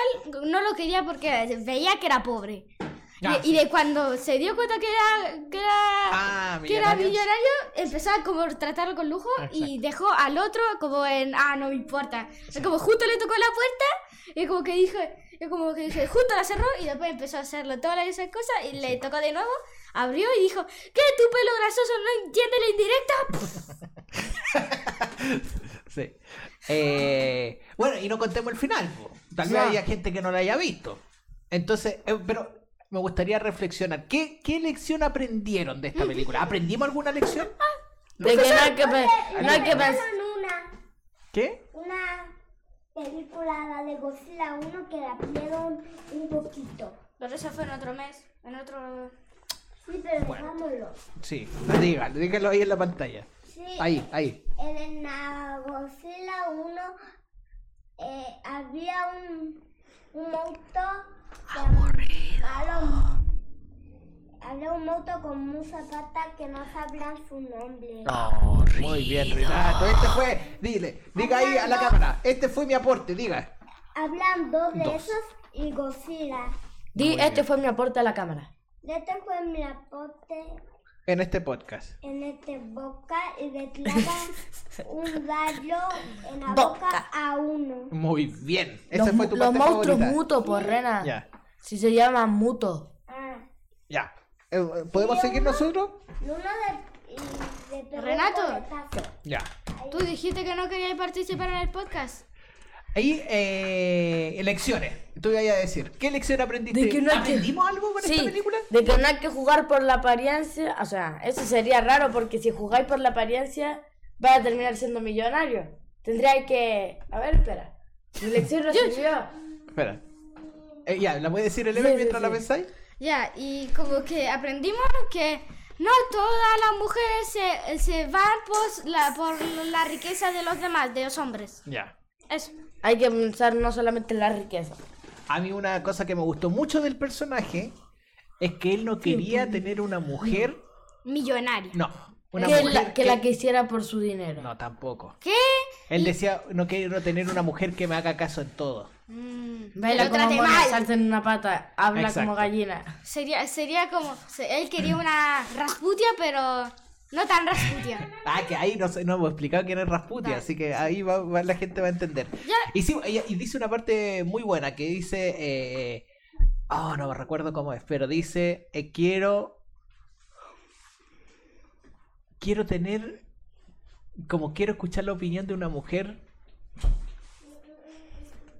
no lo quería porque veía que era pobre. Y- Ah, y, de cuando se dio cuenta que era, que era, Ah, que era millonario, empezó a como tratarlo con lujo y dejó al otro como en, ah, no me importa. Como justo le tocó la puerta y como que dijo, y como que dije, justo la cerró y después empezó a hacerlo todas esas cosas y le tocó de nuevo, abrió y dijo, ¿qué? ¿Tu pelo grasoso no entiende la indirecta? *laughs* Sí. Eh, bueno, y no contemos el final. po. Tal vez haya gente que no la haya visto. Entonces, eh, pero me gustaría reflexionar. ¿Qué, ¿Qué lección aprendieron de esta película? ¿Aprendimos alguna lección? De que no hay que, pe- no hay que una, ¿Qué? una película, la de Godzilla 1, que la vieron un poquito. Pero eso fue en otro mes, en otro... Sí, pero dejámoslo. Sí, dígalo, dígalo ahí en la pantalla. Sí, Ahí, ahí. en la Godzilla 1 eh, había un, un monstruo llamado- Había un monstruo con mucha pata que no sabían su nombre. Muy bien, Renato. Este fue, dile, diga ahí a la cámara. Este fue mi aporte, diga. Hablan dos de Dos. esos y Godzilla. Di, Muy este bien. fue mi aporte a la cámara. Este fue mi aporte En este podcast. en este boca y le clava *laughs* un gallo en la Boca. boca a uno. Muy bien. Los, Esa fue mu- tu los parte monstruos favorita. mutos, por Rena. Ya, Si se llaman mutos. Ah, ya. Eh, ¿Podemos seguir nosotros? y uno de, y Renato. Ya. Tú dijiste que no querías participar en el podcast. Ahí, eh, elecciones. Tú ibas a decir. ¿Qué lección aprendiste? De que no hay que- ¿Aprendimos algo con esta Sí, película? de que no hay que jugar por la apariencia. O sea, eso sería raro porque si jugáis por la apariencia, vas a terminar siendo millonario. Tendría que. A ver, espera. Mi lección *laughs* recibió. Espera. Eh, ya, ¿la puede decir el Sí, Eve sí, mientras la sí. pensáis? Ya, y como que aprendimos que no todas las mujeres se, se van por la, por la riqueza de los demás, de los hombres. Ya. Eso. Hay que pensar no solamente en la riqueza. A mí una cosa que me gustó mucho del personaje es que él no quería tener una mujer... Millonaria. No, una Que, mujer la, que la quisiera por su dinero. No, tampoco. ¿Qué? Él decía, no quiero tener una mujer que me haga caso en todo. Mm, Baila lo como mal. salta en una pata, habla Exacto. como gallina. Sería, sería como. Él quería una Rasputia, pero no tan Rasputia. *laughs* Ah, que ahí no, hemos explicado quién es Rasputia, así que ahí va, va- la gente va a entender. Ya. Y sí, ella- y dice una parte muy buena que dice, eh, oh, no me recuerdo cómo es, pero dice, eh, quiero, quiero tener, como quiero escuchar la opinión de una mujer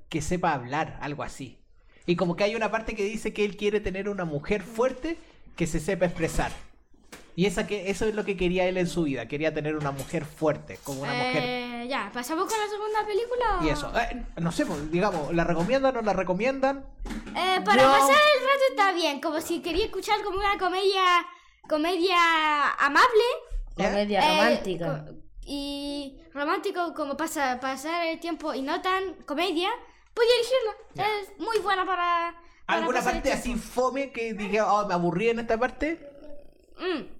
que sepa hablar, algo así. Y como que hay una parte que dice que él quiere tener una mujer fuerte que se sepa expresar. Y esa que, eso es lo que quería él en su vida. Quería tener una mujer fuerte, como una mujer. Eh, ya, ¿pasamos con la segunda película? Y eso. Eh, no sé, pues, digamos, ¿la recomiendan o no la recomiendan? Eh, para Yo- pasar el rato está bien, como si quería escuchar como una comedia comedia amable. Comedia eh, romántica. co- y romántico como pasa pasar el tiempo y no tan comedia, podía elegirla. Es muy buena para, para ¿Alguna pasar el parte así fome que dije, oh, me aburrí en esta parte? Mm.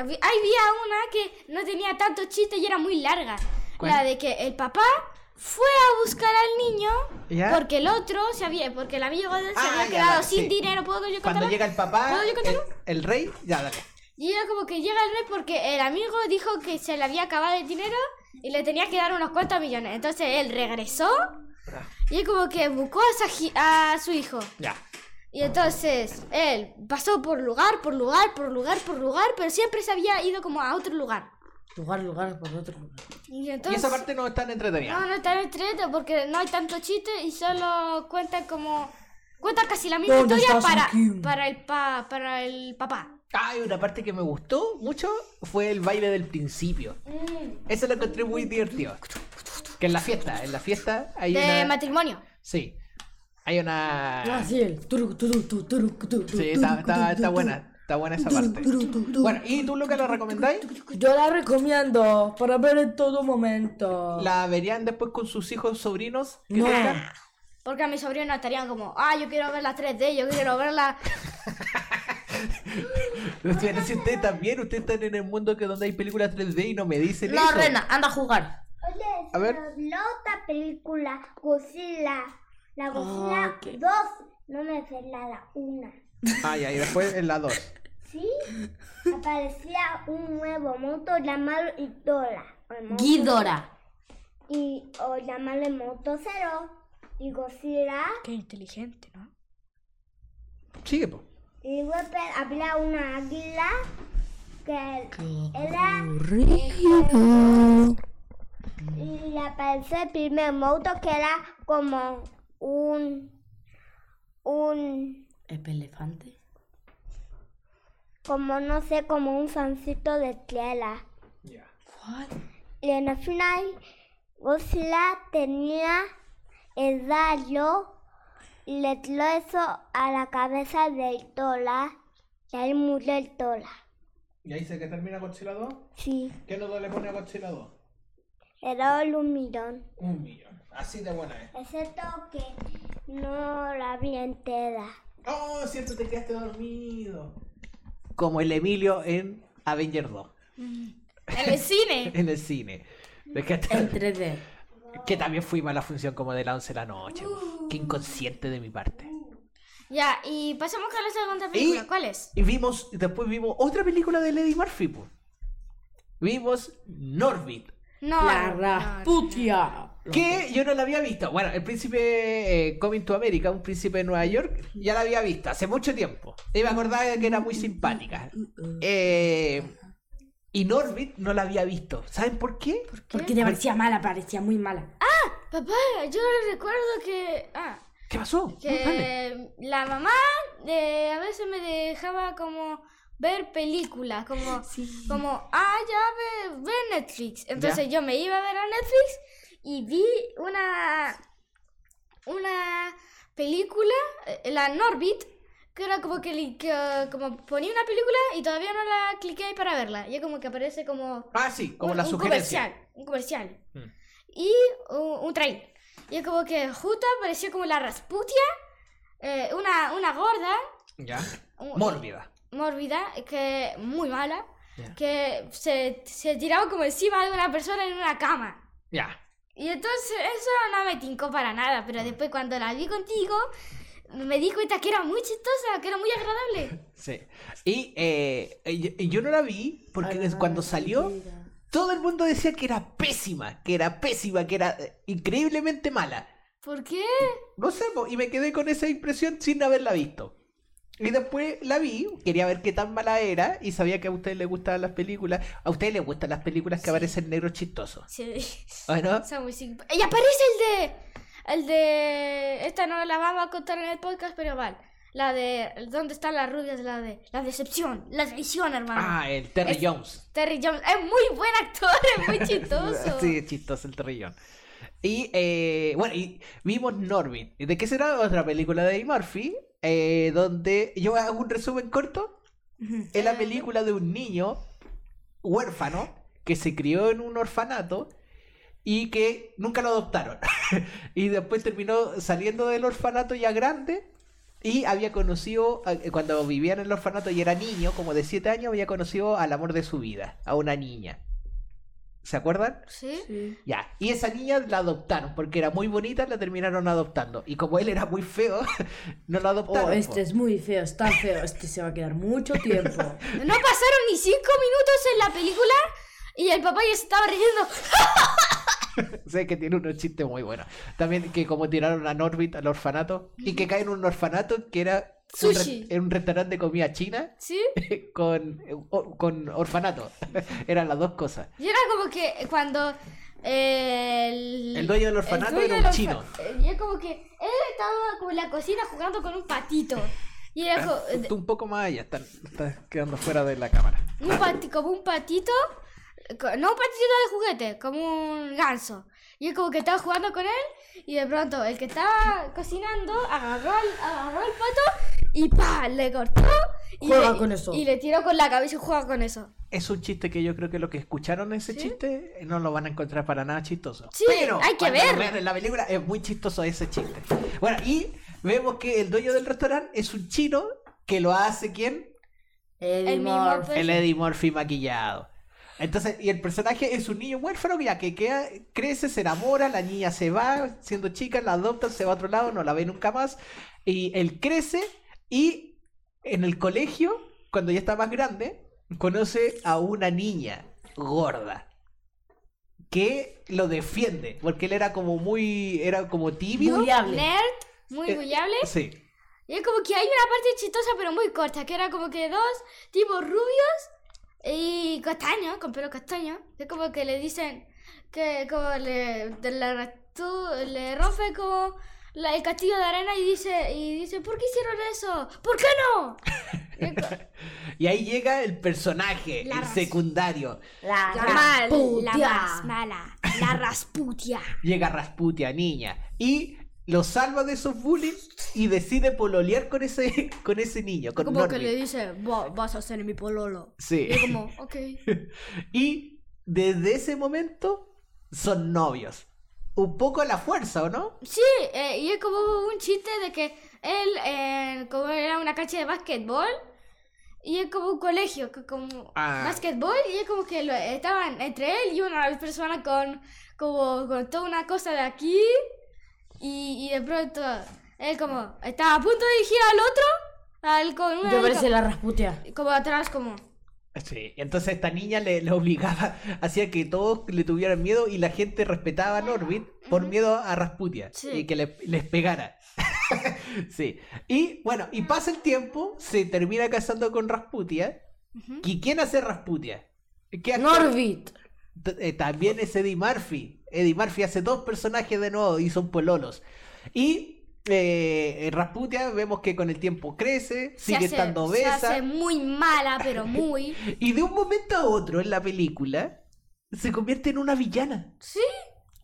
Había, una que no tenía tanto chiste y era muy larga. ¿Cuál? La de que el papá fue a buscar al niño ¿Ya? porque el otro se había, porque el amigo de él se Ah, había ya, quedado dale, sin sí. dinero. ¿Puedo yo Cuando contarla? llega el papá, ¿Puedo yo el, contarlo? el rey, ya, dale. Y era como que llega el rey porque el amigo dijo que se le había acabado el dinero y le tenía que dar unos cuantos millones. Entonces él regresó y él como que buscó a, a su hijo. Ya. Y entonces él pasó por lugar, por lugar, por lugar, por lugar, pero siempre se había ido como a otro lugar. Lugar, lugar, por otro lugar. Y Y entonces... esa parte no es tan entretenida. No, no está entrete porque no hay tanto chiste y solo cuentan como... Cuentan casi la misma ¿Dónde historia para, para, el pa, para el papá. Hay una parte que me gustó mucho fue el baile del principio. Eso lo encontré muy divertido. Que en la fiesta, en la fiesta hay De una... matrimonio. Sí. Hay una... Ah, sí, el Sí, está, buena. Está buena esa parte. Bueno, ¿y tú, Lucas, la recomendáis? Yo la recomiendo para ver en todo momento. ¿La verían después con sus hijos sobrinos? que No. tengan? Porque a mis sobrinos estarían como, ah, yo quiero ver la 3D, yo quiero ver la... *laughs* Pero si ustedes también, ustedes están en el mundo que donde hay películas 3D y no me dicen No, eso. Rena, anda a jugar. Oye, A ver. la otra película, Godzilla, la Godzilla ok. 2, no me sé la, la 1. Ah, ya, y después en la 2. ¿Sí? Aparecía un nuevo monstruo llamado o monstruo- Guidora. Y, o llamarle Moto Cero. Y Godzilla. Qué inteligente, ¿no? Sigue, po. Y después había una águila que era. Y apareció el primer monstruo que era como un. un, ¿El elefante? como no sé, como un fancito de tela. Ya. ¿Cuál? Y en el final, Godzilla tenía el rayo y le tiró eso a la cabeza del Tola y ahí murió el Tola. ¿Y ahí se que termina Godzilla 2? Sí, ¿Qué nodo le pone a Godzilla 2? era un millón. Un millón. Así de buena es. Excepto que no la vi entera. Oh, cierto, te quedaste dormido. Como el Emilio en Avenger 2. En el cine. *laughs* En el cine. En 3D. Que también fuimos a la función como de las 11 de la noche. po. Qué inconsciente de mi parte. Ya, y pasamos con la segunda Y, película. ¿Cuál es? y vimos, después vimos otra película de Lady Murphy. Vimos Norbit. No. La no, no, Rasputia. Que yo no la había visto. Bueno, el príncipe eh, Coming to America, un príncipe de Nueva York, ya la había visto hace mucho tiempo. Y me acordaba que era muy simpática. Eh, y Norbit no la había visto. ¿Saben por qué? Porque te parecía mala, parecía muy mala. Papá, yo recuerdo que. Ah, ¿Qué pasó? Que la mamá eh, a veces me dejaba como ver películas, como, como ah, ya ve, ve Netflix. Entonces yo me iba a ver a Netflix y vi una, una película, eh, la Norbit, que era como que, que, como ponía una película y todavía no la cliqué ahí para verla. Y es como que aparece como Ah, sí, como un, la un sugerencia. comercial, un comercial. Mm. Y un, un. Y es como que justo apareció como la Rasputia, eh, una, una gorda, Ya. un- Mórbida. mórbida, que muy mala, Ya. que se, se tiraba como encima de una persona en una cama. Ya. Y entonces eso no me tincó para nada, pero después cuando la vi contigo, me di cuenta que era muy chistosa, que era muy agradable. *laughs* Sí. Y eh, yo, yo no la vi porque es cuando salió, todo el mundo decía que era pésima, que era pésima, que era eh, increíblemente mala. ¿Por qué? No sé, y me quedé con esa impresión sin haberla visto. Y después la vi, quería ver qué tan mala era y sabía que a ustedes les gustaban las películas. A ustedes les gustan las películas que aparecen negros chistosos. Sí. ¿Bueno? *laughs* Son muy Y aparece el de. El de. Esta no la vamos a contar en el podcast, pero vale. La de. ¿Dónde están las rubias? La de. La decepción. La traición, hermano. Ah, el Terry Es- Jones. Terry Jones. Es muy buen actor, es muy *laughs* chistoso. Sí, es chistoso el Terry Jones. Y eh, bueno, y vimos Norbit. ¿Y ¿De qué será otra película de Eddie Murphy? Eh, donde yo hago un resumen corto. Es la película de un niño huérfano que se crió en un orfanato y que nunca lo adoptaron. *laughs* y después terminó saliendo del orfanato ya grande y había conocido, eh, cuando vivía en el orfanato y era niño, como de 7 años, había conocido al amor de su vida, a una niña. ¿Se acuerdan? ¿Sí? Sí. Ya, y esa niña la adoptaron porque era muy bonita, la terminaron adoptando. Y como él era muy feo, *laughs* no la adoptaron. Oh, este po. es muy feo, es tan feo. Este se va a quedar mucho tiempo. *laughs* No pasaron ni cinco minutos en la película y el papá ya se estaba riendo. *laughs* Sé que tiene unos chistes muy buenos. También que como tiraron a Norbit al orfanato y que cae en un orfanato que era Sushi. en un restaurante de comida china ¿Sí? *laughs* con, con orfanato. *laughs* Eran las dos cosas. Y era como que cuando el, El dueño del orfanato dueño era un chino. eh, Y es como que él estaba como en la cocina jugando con un patito. Y era co- Tú *laughs* un poco más allá, están, estás quedando fuera de la cámara. un pati- como un patito, no un patito de juguete, como un ganso. Y es como que estaba jugando con él y de pronto el que estaba cocinando agarró el, agarró el pato y pa le cortó y, Juega le, con eso. y le tiró con la cabeza y juega con eso. Es un chiste que yo creo que los que escucharon ese chiste no lo van a encontrar para nada chistoso. Sí, Pero hay que vean en la película es muy chistoso ese chiste. Bueno, y vemos que el dueño del restaurante es un chino que lo hace quién? Eddie El Murphy. El Eddie Murphy maquillado. Entonces, y el personaje es un niño huérfano que ya que queda, crece, se enamora, la niña se va, siendo chica, la adoptan, se va a otro lado, no la ve nunca más. Y él crece y en el colegio, cuando ya está más grande, conoce a una niña gorda que lo defiende, porque él era como muy, era como tímido. Buleable. Nerd, muy Eh, bullable. Sí. Y es como que hay una parte chistosa pero muy corta, que era como que dos tipos rubios y castaños, con pelo castaño. Es como que le dicen que como le, de la, tú, le rompe como la- el castillo de arena y dice, y dice, ¿por qué hicieron eso? ¿Por qué no? *laughs* Y ahí llega el personaje, La el ras- secundario. La, La, mal, la Rasputia. más mala, la Rasputia. Llega Rasputia, niña. Y lo salva de esos bullying y decide pololear con ese, con ese niño, con Como que le dice, "Va- vas a ser mi pololo. Sí. Y es como, ok. *laughs* Y desde ese momento son novios. Un poco la fuerza, ¿o no? Sí, eh, y es como un chiste de que él, eh, como era una cancha de básquetbol, y es como un colegio, que como Ah. básquetbol, y es como que lo- estaban entre él y una persona con, como, con toda una cosa de aquí, y, y de pronto él como estaba a punto de dirigir al otro, al con una Te parece la Rasputia. como atrás, como... Sí, entonces esta niña le, le obligaba, *laughs* hacía que todos le tuvieran miedo y la gente respetaba a Norbit por miedo a Rasputia Sí. y que le- les pegara. *laughs* sí, y bueno, y pasa el tiempo, se termina casando con Rasputia. ¿Y quién hace Rasputia? ¿Qué? Norbit. Eh, también es Eddie Murphy. Eddie Murphy hace dos personajes de nuevo y son pololos. Y eh, Rasputia vemos que con el tiempo crece, se sigue hace- estando Se obesa. hace muy mala, pero *laughs* muy... Y de un momento a otro en la película se convierte en una villana. Sí.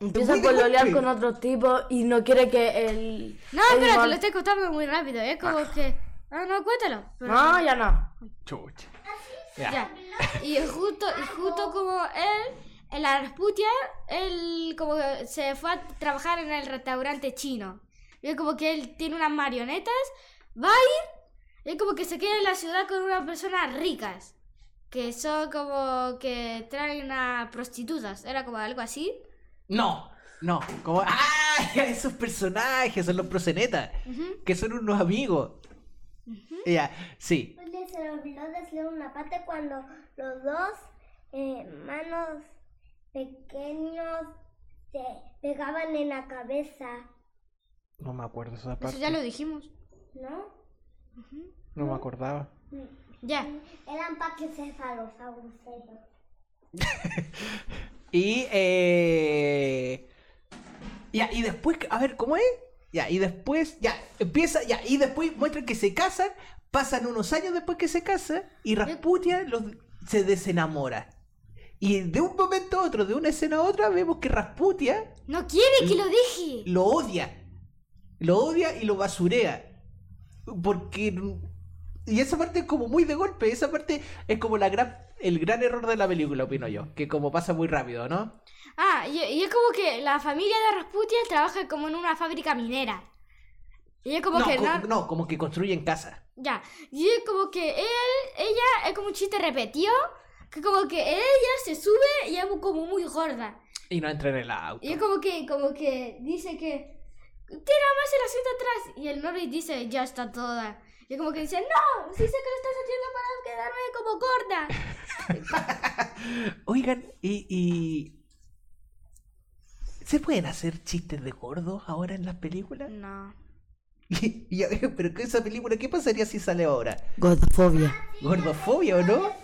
Empieza a pololear con otro tipo y no quiere que el... No, el espera, te lo estoy contando muy rápido. Es como que. Ah, no, cuéntalo. Pero- No, ya no. Chucha. Ya. Ya. Y justo, y justo como él, en la Rasputia, él como que se fue a trabajar en el restaurante chino. Y es como que él tiene unas marionetas, va a ir, y es como que se queda en la ciudad con unas personas ricas. Que son como que traen a prostitutas. Era como algo así. No, no. Como, *laughs* ¡ah! Esos personajes son los prosenetas. Que son unos amigos. Ya, sí. Se le olvidó decir una parte cuando los dos eh, manos pequeños se pegaban en la cabeza, No me acuerdo esa Eso ya lo dijimos. ¿no? No me acordaba. Ya. Eran paquicefalosaurus. *laughs* Y eh... Ya, y después, a ver, ¿cómo es? Ya, y después, ya, empieza, ya, y después muestran que se casan, pasan unos años después que se casan, y Rasputia los, se desenamora. Y de un momento a otro, de una escena a otra, vemos que Rasputia No quiere que lo deje. lo odia. Lo odia y lo basurea. Porque. Y esa parte es como muy de golpe. Esa parte es como la gran, el gran error de la película, opino yo. Que como pasa muy rápido, ¿no? Ah, y, y es como que la familia de Rasputia trabaja como en una fábrica minera. Y es como no, que co- no... no, como que construyen casa. Ya. Y es como que él, ella es como un chiste repetido. Que como que ella se sube y es como muy gorda. Y no entra en el auto. Y es como que, como que dice que... Tira más el asiento atrás. Y el Norris dice, ya está toda. Y como que dice, no, sí sé que lo estás haciendo para quedarme como gorda. *laughs* Oigan, y, y. ¿Se pueden hacer chistes de gordos ahora en las películas? No. *laughs* Y- y- pero que esa película, ¿qué pasaría si sale ahora? Gordofobia. ¿Gordofobia o no? *laughs*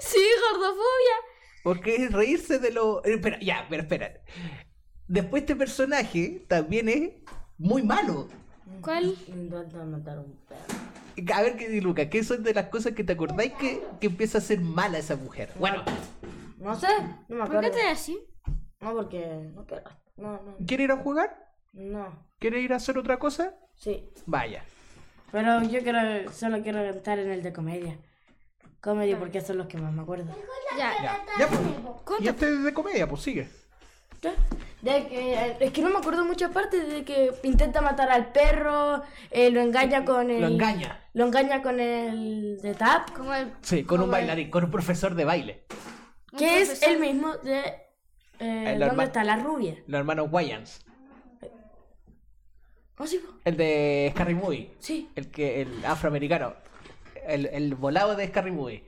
Sí, gordofobia. Porque es reírse de lo. eh, Espera, ya, pero espera. Después este personaje también es muy malo. ¿Cuál? Intentan matar a un perro. A ver qué dice Luca, ¿qué son de las cosas que te acordáis que, que empieza a ser mala esa mujer? Bueno, No sé, no me ¿Por qué acuerdo. te así? No, porque... No quiero. No, no. ¿quiere ir a jugar? No. ¿Quiere ir a hacer otra cosa? Sí. Vaya. Pero yo quiero, solo quiero cantar en el de comedia. Comedy porque son los que más me acuerdo. Ya. Ya, ya pues. Y este es de comedia, pues sigue. ¿Ya? De que, es que no me acuerdo muchas partes de que intenta matar al perro, eh, lo engaña con el... Lo engaña. Lo engaña con el de Tap, Como el... Sí, con un bailarín, con un profesor de baile. que es profesor. el mismo de... Eh, El ¿Dónde está la rubia? Los hermanos Wayans. ¿Oh, sí? El de Scary Movie. Sí. El que el afroamericano. El, el volado de Scary Movie.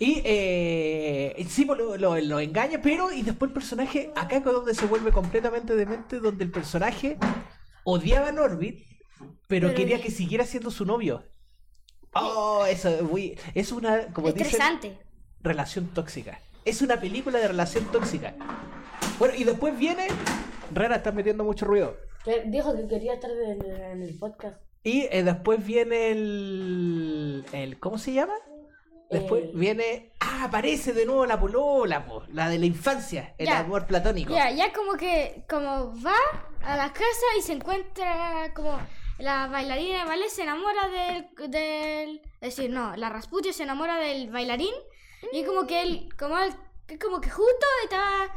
Y eh, sí, pues, lo, lo- lo engaña, pero y después el personaje, acá es donde se vuelve completamente demente, donde el personaje odiaba a Norbit, pero, Pero- quería que siguiera siendo su novio. Oh, eso es una, como dicen, relación tóxica. Es una película de relación tóxica. Bueno, y después viene. Rara está metiendo mucho ruido. Dijo que quería estar en, en el podcast. Y eh, después viene el, el. ¿Cómo se llama? Después El- viene. Ah, aparece de nuevo la polola, po, la de la infancia, el Ya. amor platónico. Ya, ya como que como va a la casa y se encuentra como la bailarina de ballet se enamora del, del es decir, no, la Rasputia se enamora del bailarín y como que él como él, que como que justo estaba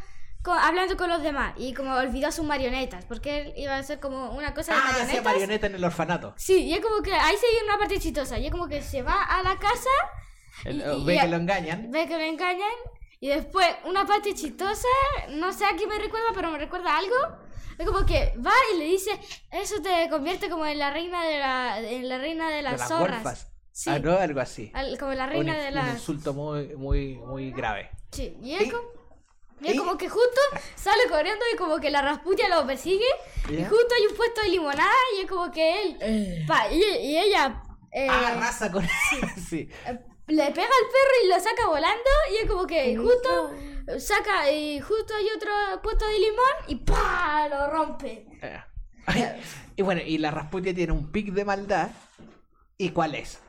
hablando con los demás y como olvidó sus marionetas porque él iba a hacer como una cosa de Ah, hacía marionetas. marioneta en el orfanato. Sí, y es como que ahí se viene una parte chistosa, y es como que se va a la casa El- Y- y- ve y- que lo engañan. ve que lo engañan y después una parte chistosa, no sé a qué me recuerda, pero me recuerda a algo. Es como que va y le dice, eso te convierte como en la reina de la, en la reina de las, de las zorras. golfas. Sí, Ah, no, algo así. al- como la Un, reina in- de un las... insulto muy, muy, muy grave. Sí, y es, Y- como, y es y- como que justo sale corriendo y como que la Rasputia lo persigue y ¿Ya? justo hay un puesto de limonada y es como que él... Eh, pa, y, y ella... eh, arrasa con. sí. *laughs* eh, le pega al perro y lo saca volando y es como que justo saca y justo hay otro puesto de limón y ¡pa! lo rompe. Eh. *laughs* y bueno, y la Rasputia tiene un pic de maldad. ¿Y cuál es?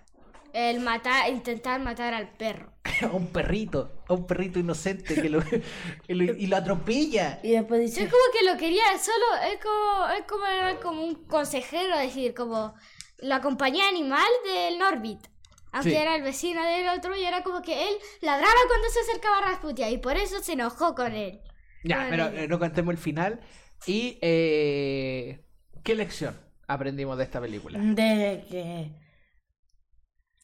El matar, intentar matar al perro. a *laughs* un perrito, a un perrito inocente que lo, *laughs* y lo, y lo atropella. y después Es dice, como que lo quería solo, es como, es como, como un consejero, es decir, como la compañía animal del Norbit. Aunque Sí. era el vecino del otro y era como que él ladraba cuando se acercaba a Rasputia y por eso se enojó con él. Ya, pero eh, no contemos el final. ¿Y eh, qué lección aprendimos de esta película? de que...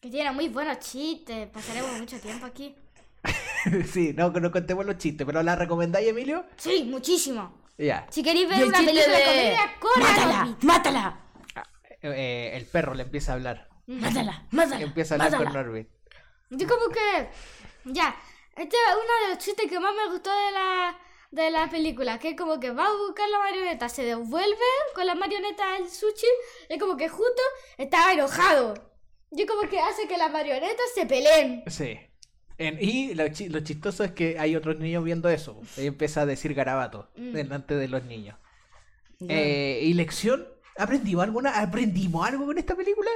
Que tiene muy buenos chistes, pasaremos mucho tiempo aquí. *laughs* sí, no, no contemos los chistes, pero ¿la recomendáis, Emilio? Sí, muchísimo. Ya. Si queréis ver una película de de... comedia, ¡Mátala! ¡Mátala! Eh, el perro le empieza a hablar. ¡Mátala! ¡Mátala! Empieza a hablar con. Norbit. Yo como que... Ya, este es uno de los chistes que más me gustó de la, de la película, que es como que va a buscar la marioneta, se devuelve con la marioneta al sushi, y como que justo estaba enojado. Y como que hace que las marionetas se peleen. Sí. En- y lo, chi- lo chistoso es que hay otros niños viendo eso. Y empieza a decir garabato Mm. delante de los niños. Eh, ¿Y lección? ¿Aprendimos alguna? ¿Aprendimos algo con esta película?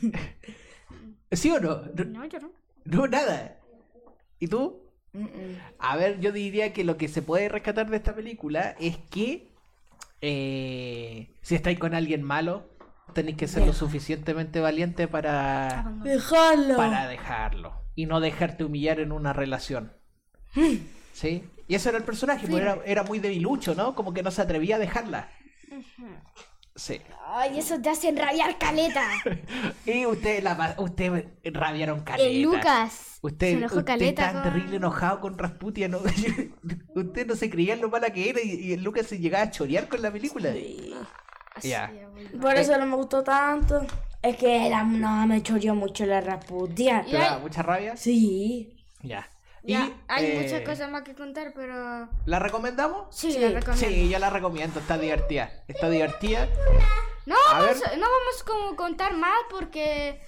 *laughs* ¿Sí o no? No, No, yo no. no, nada. ¿Y tú? A ver, yo diría que lo que se puede rescatar de esta película es que eh, si estáis con alguien malo, tenéis que ser lo *laughs* suficientemente valiente para, ¡Déjalo! para dejarlo y no dejarte humillar en una relación. *laughs* ¿Sí? Y ese era el personaje, pues era, era muy debilucho, ¿no? Como que no se atrevía a dejarla. Sí. Ay, eso te hace enrabiar caleta. *laughs* Y usted, la, usted rabiaron caleta. El Lucas. Usted, se enojó usted caleta. tan con- terrible enojado con Rasputia, ¿no? *laughs* usted no se creía en lo mala que era y, y el Lucas se llegaba a chorear con la película. Así, Ya. muy Por eso no me gustó tanto. Es que la, no me choreó mucho la Rasputia. ¿Te da mucha rabia? Sí. Ya. Ya, y, hay eh, muchas cosas más que contar, pero... ¿La recomendamos? Sí, Sí, la recomiendo. Sí, yo la recomiendo, está divertida. Está divertida. No, A vamos, ver. no vamos como contar más porque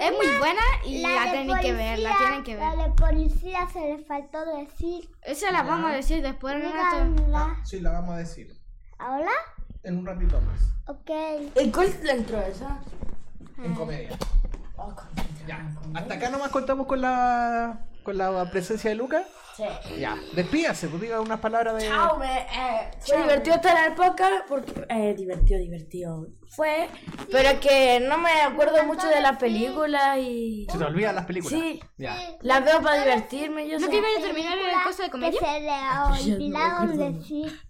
es muy buena y la, tienen que ver, la policía- tienen que La de policía se le faltó decir. Esa la vamos a decir después en un rato. Díganla. Sí, la vamos a decir. ¿Ahora? En un ratito más. Ok. ¿En cuál le entró esa? En comedia. Ya. Hasta acá nomás contamos con la con la presencia de Lucas. Sí. Ya. Despídase, pues diga unas palabras de. Chao, me, eh, fue divertido estar en el podcast porque eh, divertido, divertido fue, pero que no me acuerdo mucho de la película y Se te olvidan las películas. Sí. Ya. la veo para divertirme. Yo ¿No sé. que iba a terminar el cosa de Que comedia? se le *laughs* olvidaron decir.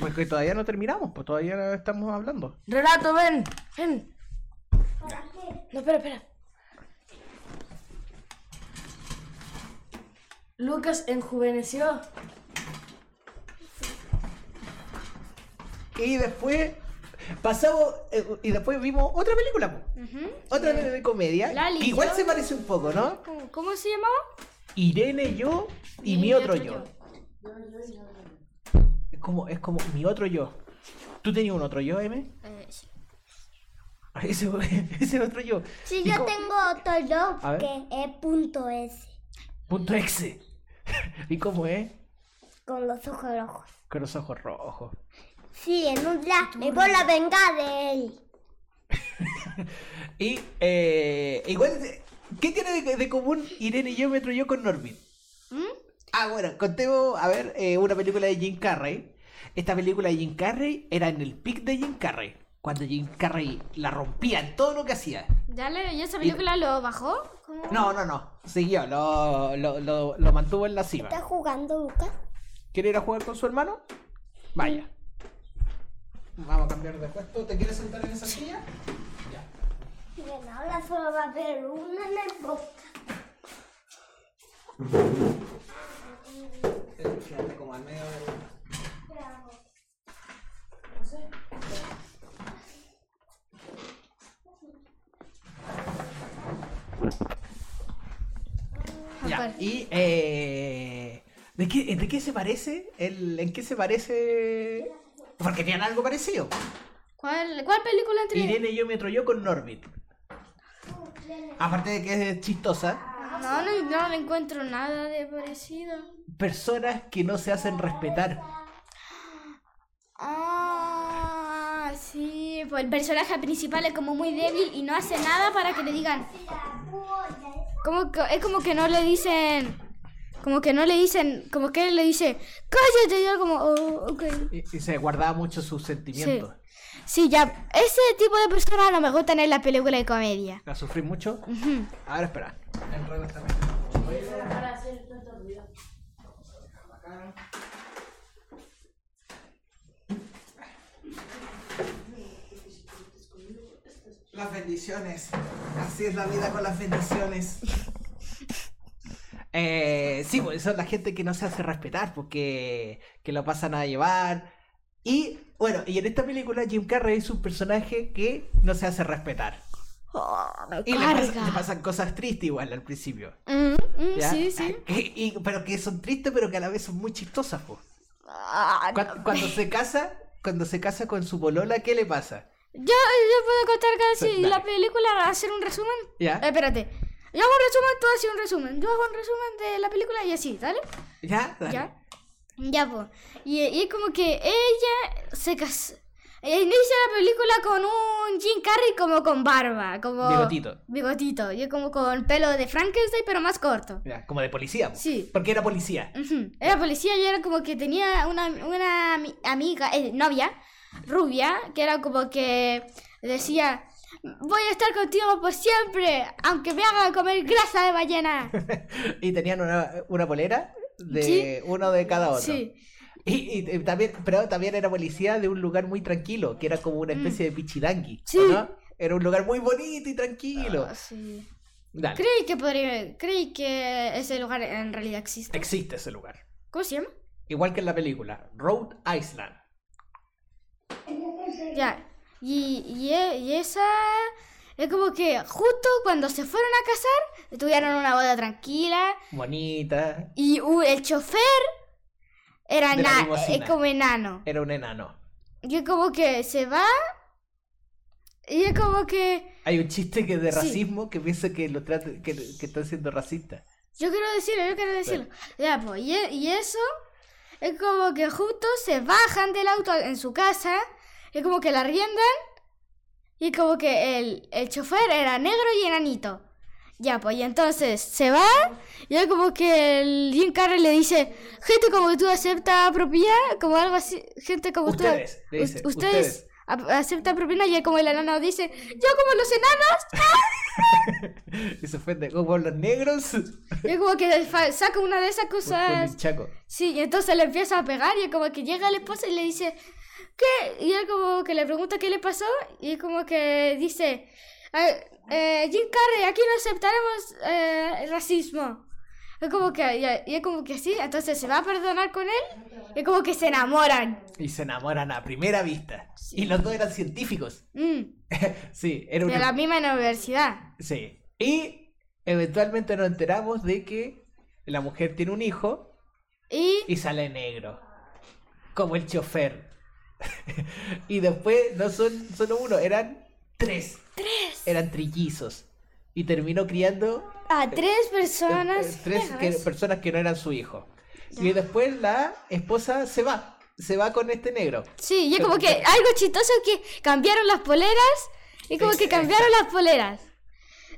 Pues que todavía no terminamos, pues todavía estamos hablando. Relato, ven, ven. No, espera, espera. Lucas enjuveneció. Y después pasamos eh, y después vimos otra película. Ujú. otra de, de comedia, Lali, que igual yo- se parece un poco, ¿no? ¿Cómo, cómo se llamaba? Irene, yo y, mi otro yo. Es como, es como mi otro yo. ¿Tú tenías un otro yo, M? Eh, sí. *laughs* Ese, ese otro yo. Sí, ¿Y yo tengo otro yo A ver. que es punto S. Punto exe. *laughs* ¿Y cómo es? Con los ojos rojos. Con los ojos rojos. Sí, en un día me voy a vengar de él. *laughs* Y eh, igual, ¿qué tiene de, de común Irene Geómetro yo con Norbit? ¿Mm? Ah, bueno, contemos, a ver, eh, una película de Jim Carrey. Esta película de Jim Carrey era en el pic de Jim Carrey. Cuando Jim Carrey la rompía en todo lo que hacía. ¿Ya, le, ¿Y esa película lo bajó? ¿Cómo? No, no, no. Siguió, lo, lo, lo, lo mantuvo en la cima. ¿Estás jugando, Lucas? ¿Quiere ir a jugar con su hermano? Vaya. Vamos a cambiar de puesto. ¿Te quieres sentar en esa silla? Ya. Bien, ahora solo va a haber una en el podcast. Fíjate como al medio del... Ya, y eh, ¿de, qué, ¿de qué se parece? El, ¿En qué se parece? Porque tienen algo parecido. ¿Cuál, ¿Cuál película entre Irene yo me yo con Norbit. Aparte de que es chistosa, No, no, no le encuentro nada de parecido. personas que no se hacen respetar. Ah, sí. Pues el personaje principal es como muy débil y no hace nada para que le digan. Como que, es como que no le dicen. Como que no le dicen. Como que él le dice. Cállate. Y yo como. Oh, ok. Y, y se guardaba mucho sus sentimientos. Sí, ya. Ese tipo de personas no me gustan en la película de comedia. ¿La sufrí mucho? Ujú. A ver, espera. Enredo esta mesa. Para hacer tanto ruido. Las bendiciones. Así es la vida con las bendiciones. *laughs* Eh, sí, pues son la gente que no se hace respetar, porque que lo pasan a llevar. Y bueno, y en esta película Jim Carrey es un personaje que no se hace respetar. Oh, Y le, pasa- le pasan cosas tristes igual al principio. Mm, mm, sí, sí. *laughs* Que- y- pero que son tristes, pero que a la vez son muy chistosas. Ah, no. Cuando, cuando se casa, cuando se casa con su polola, ¿qué le pasa? Yo, yo puedo contar casi dale. la película, hacer un resumen. ¿Ya? Eh, espérate. Yo hago un resumen, tú haces un resumen. Yo hago un resumen de la película y así, ¿vale? ¿Ya? Dale. Ya. Ya, pues. Y, y es como que ella se casó. Ella inicia la película con un Jim Carrey como con barba, como... Bigotito. Bigotito. Y como con pelo de Frankenstein, pero más corto. Ya, Como de policía. po. Sí. Porque era policía. Ujú. Era policía y era como que tenía una, una ami- amiga, eh, novia, rubia, que era como que decía, voy a estar contigo por siempre, aunque me haga comer grasa de ballena. *laughs* y tenían una, una polera de Sí. uno de cada otro. Sí. Y, y- y también, pero también era policía de un lugar muy tranquilo, que era como una especie de pichidangui. Mm. Sí. ¿o ¿no? Era un lugar muy bonito y tranquilo. Ah, sí. Dale. Creí que podría, creí que ese lugar en realidad existe. Existe ese lugar. ¿Cómo se llama? Igual que en la película, Rhode Island. Ya. Y, y, e- y esa es como que justo cuando se fueron a casar, tuvieron una boda tranquila Bonita. y uh, el chofer era es como enano. Era un enano. Y es como que se va. Y es como que. Hay un chiste que de Sí. racismo que piensa que lo trata, que, que están siendo racista. Yo quiero decirlo, yo quiero decirlo. Ya, pues. Y, e- y eso. Es como que justo se bajan del auto en su casa. Es como que la riendan. Y como que el, el chofer era negro y enanito. Ya, pues, y entonces se va. Y es como que el Jim Carrey le dice: Gente como tú acepta propina. Como algo así. Gente como Ustedes, tú. dice, ustedes. ustedes. A- Aceptan propina y es como el enano dice, yo como los enanos, y se ofende como los negros y es como que saca una de esas por, por cosas chaco. Sí, y entonces le empieza a pegar y es como que llega la esposa y le dice, ¿qué? Y él como que le pregunta qué le pasó y como que dice, "Eh, eh, Jim Carrey, aquí no aceptaremos eh, el racismo. Es como que, y- y es como que sí, entonces se va a perdonar con él y es como que se enamoran. Y se enamoran a primera vista. Y los dos eran científicos. Mm, *laughs* sí, era de la misma universidad. Sí. Y eventualmente nos enteramos de que la mujer tiene un hijo Y y sale negro. Como el chofer. *laughs* y después no son solo uno, eran tres. Tres. Eran trillizos. Y terminó criando a tres eh, personas... eh, tres que- personas que no eran su hijo. Y después la esposa se va. Se va con este negro. Sí, y es como que algo chistoso que cambiaron las poleras. Y como que cambiaron las poleras.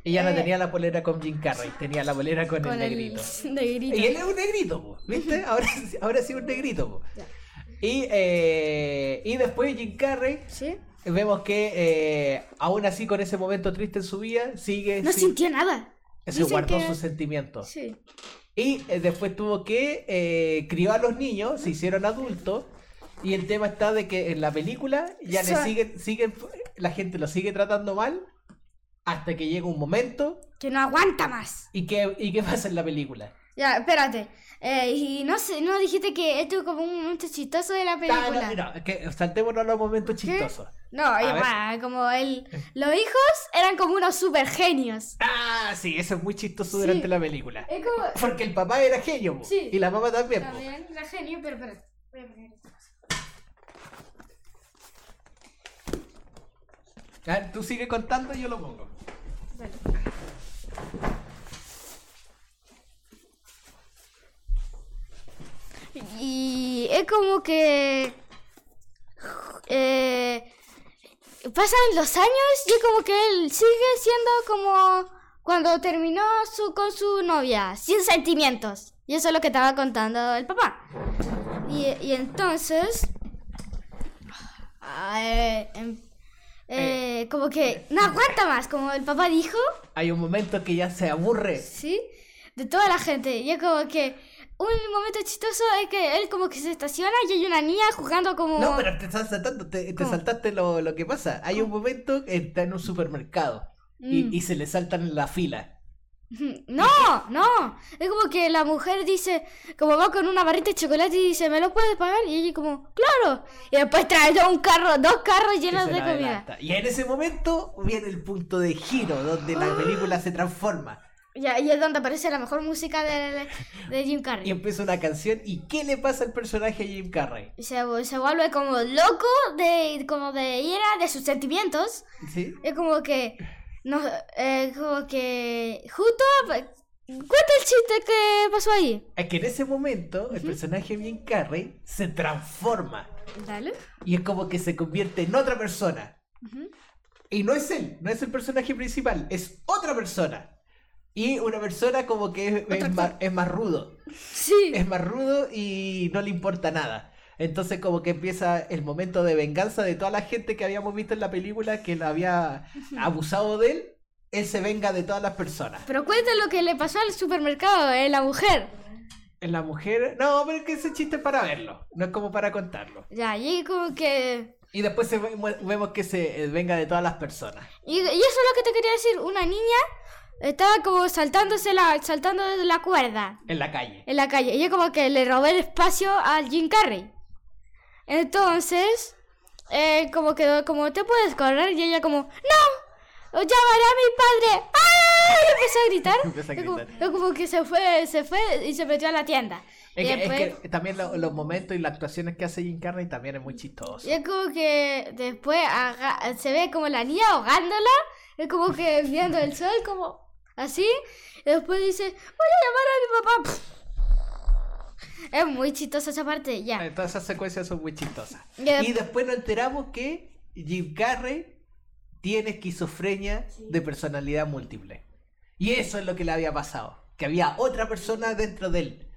Ella no Eh. tenía la polera con Jim Carrey, tenía la polera con, Con el negrito. el *laughs* negrito. Y él es un negrito, po, ¿viste? Ahora, sí- ahora sí un negrito. po. Y, eh, y después Jim Carrey, ¿Sí? vemos que eh, aún así con ese momento triste en su vida, sigue... No sintió nada. se Dicen guardó que- sus sentimientos. Sí. Y eh, después tuvo que eh, crió a los niños, se hicieron adultos. Y el tema está de que en la película ya le siguen, siguen, la gente lo sigue tratando mal hasta que llega un momento. Que no aguanta más. ¿Y qué, y qué pasa en la película? Ya, espérate. Eh, y no sé, no dijiste que esto es como un momento chistoso de la Ah, película. no, no, que saltémonos a los momentos chistosos. No, A como el, los hijos eran como unos super genios. Ah, sí, eso es muy chistoso Sí. durante la película. Es como. Porque el papá era genio, Sí. y la mamá también. También era genio, pero espérate. Voy a poner esto. A tú sigue contando y yo lo pongo. Y es como que eh, pasan los años y es como que él sigue siendo como cuando terminó su, con su novia, sin sentimientos. Y eso es lo que estaba contando el papá. Y, y entonces, ah, eh, em- eh, como que no aguanta más, como el papá dijo. Hay un momento que ya se aburre. ¿sí? De toda la gente. Y es como que un momento chistoso es que él como que se estaciona y hay una niña jugando como... No, pero te estás saltando, te, te ¿Cómo? saltaste lo, lo que pasa. Hay un momento que está en un supermercado y, Mm. y se le saltan la fila. *laughs* No, no. Es como que la mujer dice, como va con una barrita de chocolate y dice, ¿me lo puedes pagar? Y ella como, claro. Y después trae un carro, dos carros llenos de la comida. adelanta. Y en ese momento viene el punto de giro donde la *gasps* película se transforma. Y es donde aparece la mejor música de, de Jim Y Carrey. empieza una canción. ¿Y qué le pasa al personaje de Jim Carrey? Y se, se vuelve como loco de, como de ira de sus sentimientos. ¿Sí? Es como que. No, eh, como que. Justo. Cuenta el chiste que pasó ahí. Es que en ese momento el personaje Jim Carrey se transforma. Dale. Y es como que se convierte en otra persona. Y no es él, no es el personaje principal, es otra persona. Y una persona como que es, es más, es más rudo. Sí. Es más rudo y no le importa nada. Entonces como que empieza el momento de venganza de toda la gente que habíamos visto en la película que lo había abusado de él. Él se venga de todas las personas. Pero cuenta lo que le pasó al supermercado, eh, la mujer. En la mujer... No, pero es que ese chiste es para verlo, no es como para contarlo. Ya, y como que. Y después se ve- vemos que se eh, venga de todas las personas. Y, y eso es lo que te quería decir. Una niña estaba como saltándose la, saltando de la cuerda En la calle. en la calle. Y yo como que le robé el espacio al Jim Carrey. Entonces, eh, como que como te puedes correr y ella como, ¡No! ¡Llamaré a mi padre! ¡Ah! Y empezó a gritar. *laughs* Empezó a como, gritar. y como que se fue, se fue y se metió a la tienda. Es que, después, es que también lo- los momentos y las actuaciones que hace Jim Carrey también es muy chistoso. y es como que después se ve como la niña ahogándola. Es como que viendo el sol, como así. Y después dice, voy a llamar a mi papá. Es muy chistosa esa parte, ya. Eh, Todas esas secuencias son muy chistosas. Y después nos enteramos que Jim Carrey tiene esquizofrenia de personalidad múltiple. Y eso es lo que le había pasado. Que había otra persona dentro de él.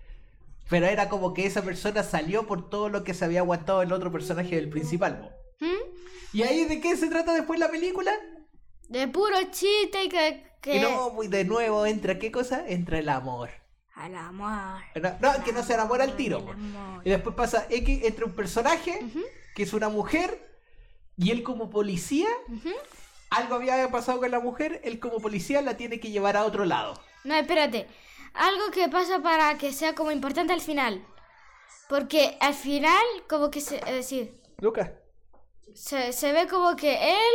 Pero era como que esa persona salió por todo lo que se había aguantado el otro personaje del principal. ¿Mm? ¿Y ahí de qué se trata después la película? De puro chiste y que... que... Y no, pues de nuevo entra, ¿qué cosa? Entra el amor. Al amor. No, no, que no se enamora al tiro. Y después pasa X entre un personaje, que es una mujer, y él como policía, algo había pasado con la mujer, él como policía la tiene que llevar a otro lado. No, espérate. Algo que pasa para que sea como importante al final. Porque al final, como que se... Es decir, Lucas. se, se ve como que él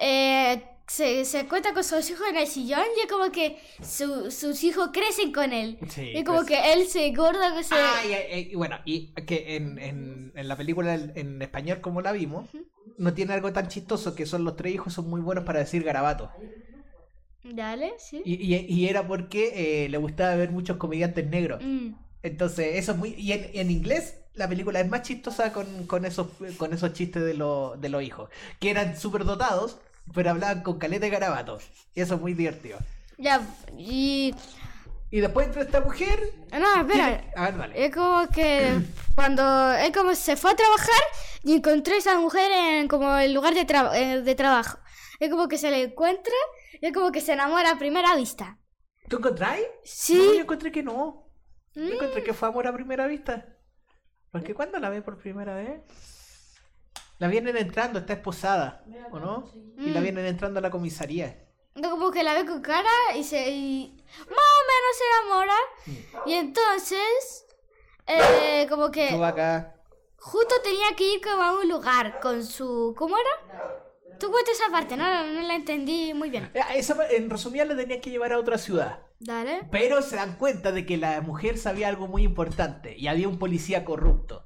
eh, se, se cuenta con sus hijos en el sillón y es como que su- sus hijos crecen con él. Sí, y como que él se gorda, que se... Ah, y, y- bueno, y que en, en- en la película en, español como la vimos, no tiene algo tan chistoso que son los tres hijos son muy buenos para decir garabatos. Dale, sí. Y, y- y era porque eh, le gustaba ver muchos comediantes negros. Mm. Entonces, eso es muy... Y en, en inglés la película es más chistosa con, con esos, con esos chistes de, los de los hijos, que eran súper dotados, pero hablaban con caleta de garabatos. Y eso es muy divertido. Ya, y... Y después entra esta mujer. No, espera. A ver, dale. Es como que *clears throat* cuando él como se fue a trabajar y encontró a esa mujer en como el lugar de, tra- eh, de trabajo. Es como que se le encuentra y es como que se enamora a primera vista. ¿Tú encontráis? Sí. Mm. No, yo encontré que no. Yo encontré que fue amor a primera vista. Porque cuando la ve por primera vez, la vienen entrando, está esposada, ¿o no? Y Mm. la vienen entrando a la comisaría. Como que la ve con cara y se... y más o menos se enamora. Y entonces... eh, como que Tú acá. justo tenía que ir como a un lugar con su... ¿Cómo era? Tú cuenta esa parte, no, no la entendí muy bien. Ah, Esa, en resumida, la tenía que llevar a otra ciudad. Dale. Pero se dan cuenta de que la mujer sabía algo muy importante y había un policía corrupto.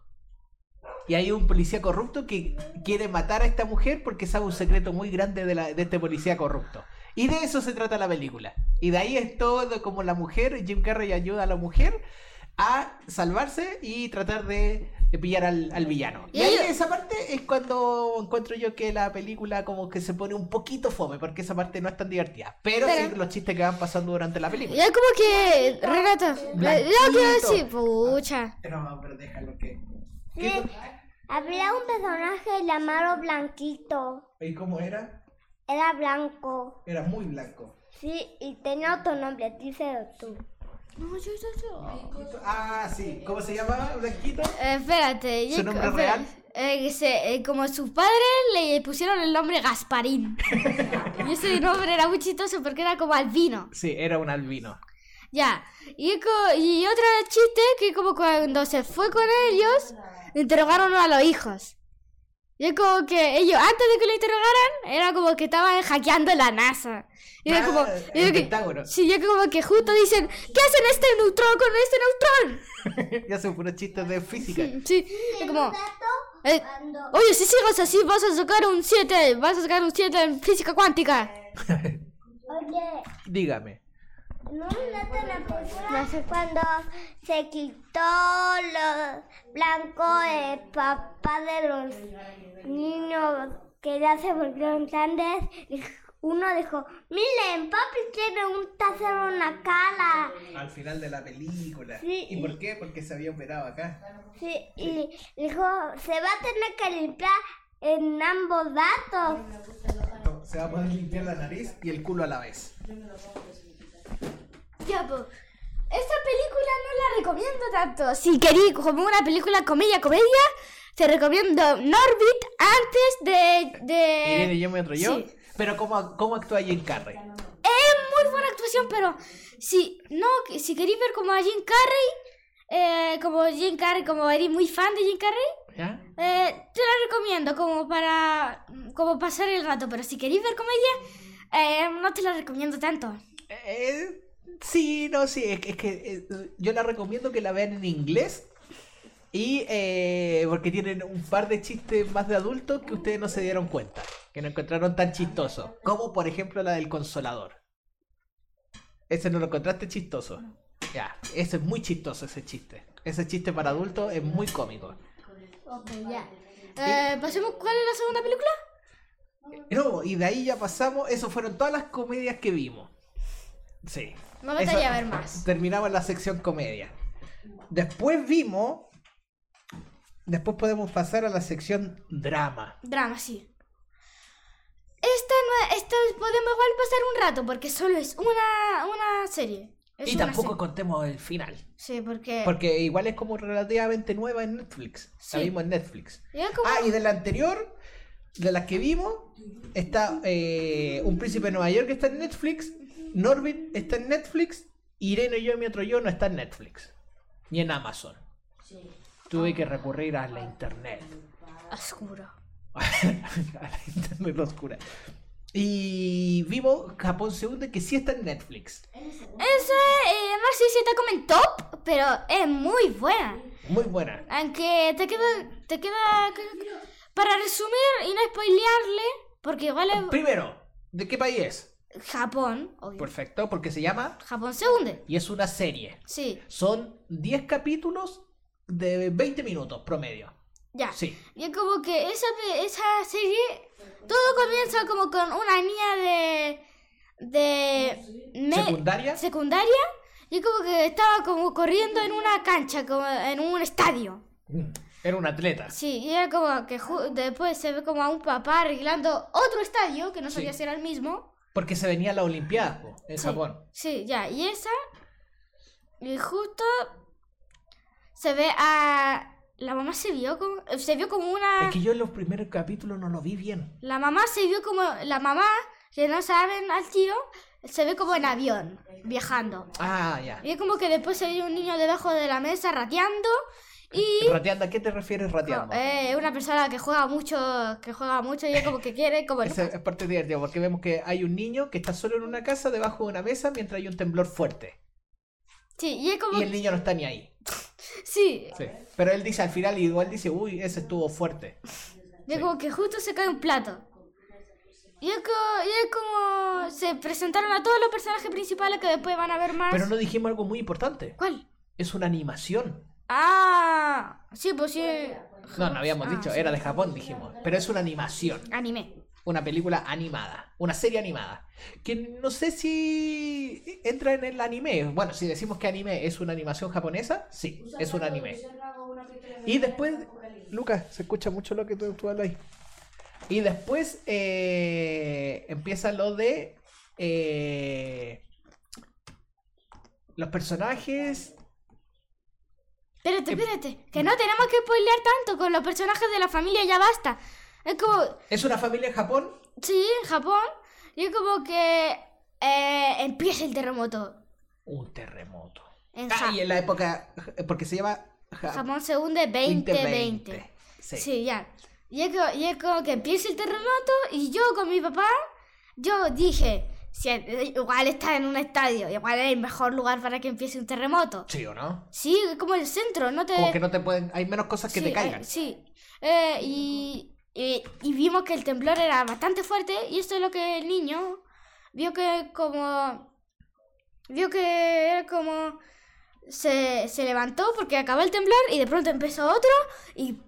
Y hay un policía corrupto que quiere matar a esta mujer porque sabe un secreto muy grande de, la- de este policía corrupto. Y de eso se trata la película. Y de ahí es todo como la mujer, Jim Carrey ayuda a la mujer a salvarse y tratar de, pillar al, al villano. Y, Y ahí ellos- esa parte es cuando encuentro yo que la película como que se pone un poquito fome, porque esa parte no es tan divertida. Pero, Pero- sí los chistes que van pasando durante la película. Ya como que... Renata, yo quiero decir... Pucha. No, pero déjalo que. Sí, había un personaje llamado Blanquito. ¿Y cómo era? Era blanco. Era muy blanco. Sí, y tenía otro nombre, díselo tú. No, yo, yo, yo. Ah, sí. ¿Cómo se llamaba? Blanquito. Eh, espérate. ¿Su nombre real? Eh, se- eh, como su padre le pusieron el nombre Gasparín. *laughs* y ese nombre era muy chistoso porque era como albino. Sí, era un albino. Ya. Y, co- y otro chiste que como cuando se fue con ellos, interrogaron a los hijos. Y es como que ellos, antes de que lo interrogaran, era como que estaban hackeando la NASA. Y era Ah, como... y el que- Pentágono. sí, y es como que justo dicen, ¿qué hacen este neutrón con este neutrón? *laughs* ya son puros chistes de física. Sí, es como... eh, Oye, si sigues así vas a sacar un 7, vas a sacar un 7 en física cuántica. *laughs* Oye, Dígame. ¿No la película? Cuando se quitó lo blanco el papá de los niños que ya se volvieron grandes, uno dijo, miren, papi tiene un trasero en la cara. Al final de la película. Sí, ¿Y por qué? Porque se había operado acá. Sí, y dijo, se va a tener que limpiar en ambos datos. Se va a poder limpiar la nariz y el culo a la vez. Ya, pues. Esta película no la recomiendo tanto. Si queréis como una película comedia-comedia, te recomiendo Norbit antes de... de... Irene, yo me otro yo. Sí. Pero ¿cómo, cómo actúa Jim Carrey? Es muy buena actuación, pero si no, si queréis ver como a Jim Carrey, eh, como Jim Carrey, como eres muy fan de Jim Carrey, ¿Ya? eh, te la recomiendo como para como pasar el rato, pero si queréis ver comedia, eh, no te la recomiendo tanto. Eh, sí, no, sí, es, que- es que eh, yo la recomiendo que la vean en inglés y eh, porque tienen un par de chistes más de adultos que ustedes no se dieron cuenta, que no encontraron tan chistosos, como por ejemplo la del consolador. Ese no lo encontraste chistoso. Ya, ese es muy chistoso ese chiste. Ese chiste para adultos es muy cómico. Ok, ya. Eh, pasemos, ¿cuál es la segunda película? No, y de ahí ya pasamos, eso fueron todas las comedias que vimos. Sí. Me gustaría ver más. Terminamos la sección comedia. Después vimos. Después podemos pasar a la sección drama. Drama, sí. Esta, no, esta podemos igual pasar un rato porque solo es una, una serie. Es y una tampoco serie. contemos el final. Sí, porque... Porque igual es como relativamente nueva en Netflix. La Sí. vimos en Netflix. Como- Ah, y de la anterior, de las que vimos, está eh, Un Príncipe de Nueva York que está en Netflix. Norbit está en Netflix. Irene y yo, mi otro yo, no está en Netflix. Ni en Amazon. Tuve que recurrir a la internet. Oscuro. *laughs* a la internet oscura. Y vimos Japón se hunde que sí está en Netflix. Esa, eh, no sé si está como en top, pero es muy buena. Muy buena. Aunque te queda, te queda... Para resumir y no spoilearle, porque igual es Primero, ¿de qué país es? Japón, obvio. Perfecto, porque se llama Japón se hunde. y es una serie. Sí. Son 10 capítulos de 20 minutos promedio. Ya. Sí. Y es como que esa, esa serie, todo comienza como con una niña de... de... me- Secundaria. secundaria. Y es como que estaba como corriendo en una cancha, como en un estadio. Mm, Era un atleta. Sí, y era como que después se ve como a un papá arreglando otro estadio, que no Sí. sabía si era el mismo. Porque se venía la Olimpiada po, en Sí. Japón. Sí, ya, y esa. Y justo se ve a. La mamá se vio como. Se vio como una. Es que yo en los primeros capítulos no lo vi bien. La mamá se vio como. La mamá, que no saben al tiro, se ve como en avión, viajando. Ah, ya. Y es como que después se ve un niño debajo de la mesa rateando. Y. *laughs* Rateando, ¿a qué te refieres rateando? Eh, una persona que juega mucho, que juega mucho y es como que quiere, como es parte divertida, porque vemos que hay un niño que está solo en una casa debajo de una mesa mientras hay un temblor fuerte. Sí, y es como Y el niño no está ni ahí. *laughs* sí, Sí. Pero él dice al final, igual dice, uy, ese estuvo fuerte. y es como que justo se cae un plato. Y es, co- y es como se presentaron a todos los personajes principales que después van a ver más. Pero no dijimos algo muy importante. ¿Cuál? Es una animación. Ah, sí, pues sí. No, no habíamos Ah, dicho, sí. era de Japón, dijimos. Pero es una animación. Anime. Una película animada. Una serie animada. Que no sé si entra en el anime. Bueno, si decimos que anime es una animación japonesa, sí, es un anime. Y después, Lucas, se escucha mucho lo que tú, tú hablas ahí. Y después eh, empieza lo de eh, los personajes. Espérate, Eh, espérate. Que no tenemos que spoilear tanto con los personajes de la familia, ya basta. Es como, Es una familia en Japón. sí, en Japón. Y es como que eh, empieza el terremoto. Un terremoto. En Ah, y en la época. Porque se llama. Ja- Japón se hunde 2020. Sí. Sí, ya. Y es, como, y es como que empieza el terremoto y yo con mi papá, yo dije, igual está en un estadio, igual es el mejor lugar para que empiece un terremoto. Sí o no. Sí, es como el centro, no te... Como que no te pueden. Hay menos cosas que sí, te caigan. eh, sí. Eh, y, vimos que el temblor era bastante fuerte y esto es lo que el niño vio que como... Vio que era como... Se, se levantó porque acabó el temblor y de pronto empezó otro y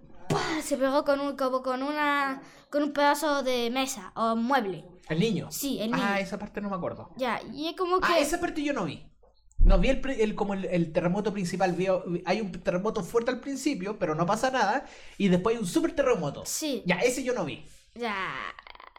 se pegó con un, como con una con un pedazo de mesa o mueble. El niño. Sí, el niño. Ah, esa parte no me acuerdo. Ya, y es como que... Ah, esa parte yo no vi. No vi el, el- como el, el terremoto principal. Vio, hay un terremoto fuerte al principio, pero no pasa nada. Y después hay un super terremoto. Sí, Ya, ese yo no vi. ya,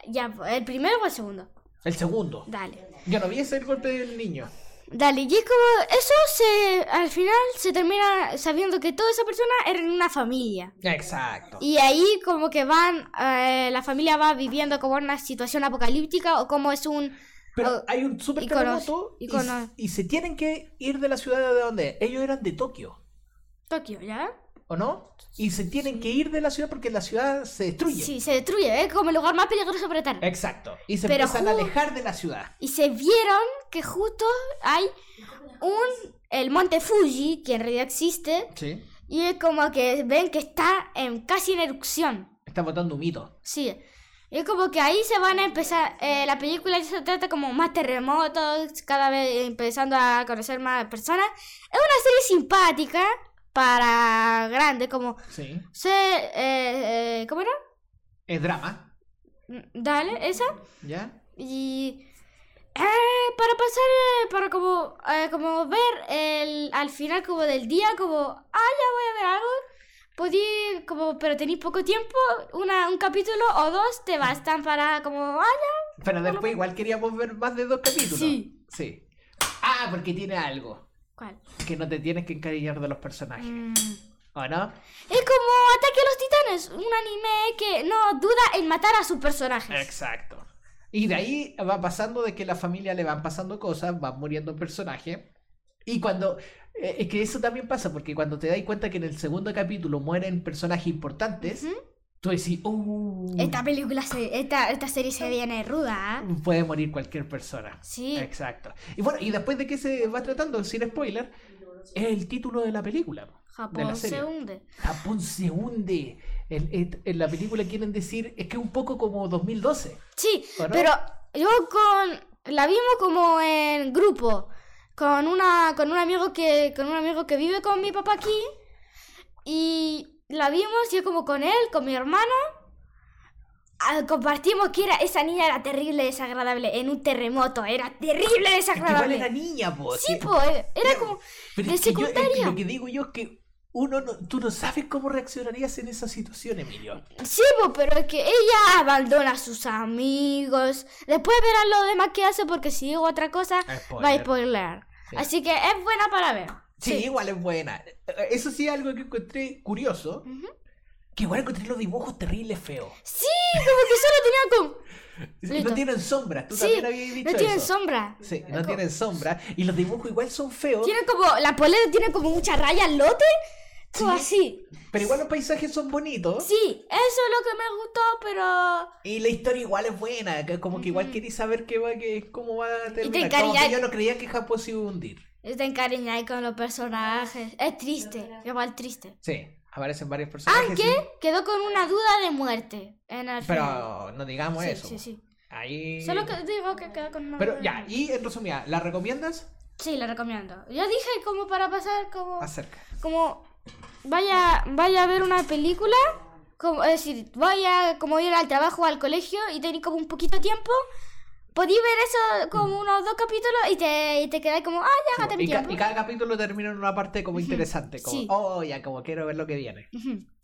ya, ¿el primero o el segundo? El segundo. Dale. Yo no vi ese el golpe del niño. Dale, y es como, eso se, al final se termina sabiendo que toda esa persona era una familia. Exacto. Y ahí como que van, eh, la familia va viviendo como una situación apocalíptica o como es un... Pero o- hay un super iconos, terremoto y, y se tienen que ir de la ciudad de donde ellos eran de Tokio, Tokio, ¿ya? ¿O no? Y se tienen que ir de la ciudad porque la ciudad se destruye. Sí, se destruye, es como el lugar más peligroso para estar. Exacto. Y se Pero empiezan a alejar de la ciudad. Y se vieron que justo hay un... El monte Fuji, que en realidad existe, Sí. y es como que ven que está en, casi en erupción. Está botando un mito. Sí. Y es como que ahí se van a empezar. eh, la película se trata como más terremotos, cada vez empezando a conocer más personas. Es una serie simpática para grande, como. Sí. Se, eh, eh, ¿Cómo era? Es drama. Mm, Dale, esa. ¿Ya? Y. eh, para pasar, para como, como ver el, al final como del día, como, ah, ya voy a ver algo. Podí, como, pero tenéis poco tiempo, una, un capítulo o dos te bastan para como, ah, ya. Pero después igual queríamos ver más de dos capítulos. Sí. Sí. Ah, porque tiene algo. ¿Cuál? Que no te tienes que encariñar de los personajes. Mm. ¿O no? Es como Ataque a los Titanes, un anime que no duda en matar a sus personajes. Exacto. Y de ahí va pasando de que la familia le van pasando cosas, van muriendo personajes. Y cuando. eh, es que eso también pasa, porque cuando te das cuenta que en el segundo capítulo mueren personajes importantes, Ujú. Tú decís, uh, Esta película, se, esta, esta serie se viene ruda. ¿eh? puede morir cualquier persona. Sí. Exacto. Y bueno, y después de qué se va tratando, sin spoiler, es el título de la película. la Japón se hunde. Japón se hunde. En, en- en la película quieren decir, es que es un poco como 2012. Sí, pero yo con la vimos como en grupo con una con un amigo que con un amigo que vive con mi papá aquí y la vimos yo como con él, con mi hermano. ah, Compartimos que era esa niña era terrible desagradable en un terremoto, era terrible Es que igual desagradable. era niña, po. Sí, po, era era como Pero de es que yo- es que secundaria. lo que digo yo es que uno no, tú no sabes cómo reaccionarías en esa situación, Emilio. Sí, po, pero es que ella abandona a sus amigos. Después verán lo demás que hace porque si digo otra cosa va a Spoiler. spoiler. Sí. Así que es buena para ver. Sí, igual es buena. Eso sí es algo que encontré curioso. Que igual encontré los dibujos terribles feos. Sí, como que solo tenía con... No tienen sombra. Tú Sí, también habías dicho no tienen eso. sombra. Sí, no tienen sombra. Y los dibujos igual son feos. Tiene como, la polera tiene como muchas rayas lote, como así. Pero igual los paisajes son bonitos. Sí, eso es lo que me gustó, pero... Y la historia igual es buena. que Como que igual queréis saber qué va, que, cómo va a terminar. Como encariñas- que yo no creía que Japón se iba a hundir. Está encariñada con los personajes. Es triste, igual triste. Sí, aparecen varios personajes. Aunque sí, quedó con una duda de muerte en el. Pero no digamos Sí, eso. sí, sí. Ahí. Solo que digo que quedó con una Pero duda ya, y en resumida, ¿la recomiendas? Sí, la recomiendo. Ya dije como para pasar como... Acerca. como vaya vaya a ver una película como es decir vaya como ir al trabajo o al colegio y tenéis como un poquito de tiempo podéis ver eso como unos dos capítulos y te, y te quedáis como ah ya gasté mi ca- tiempo y cada capítulo termina en una parte como interesante. Como, Sí. oh, ya, como quiero ver lo que viene.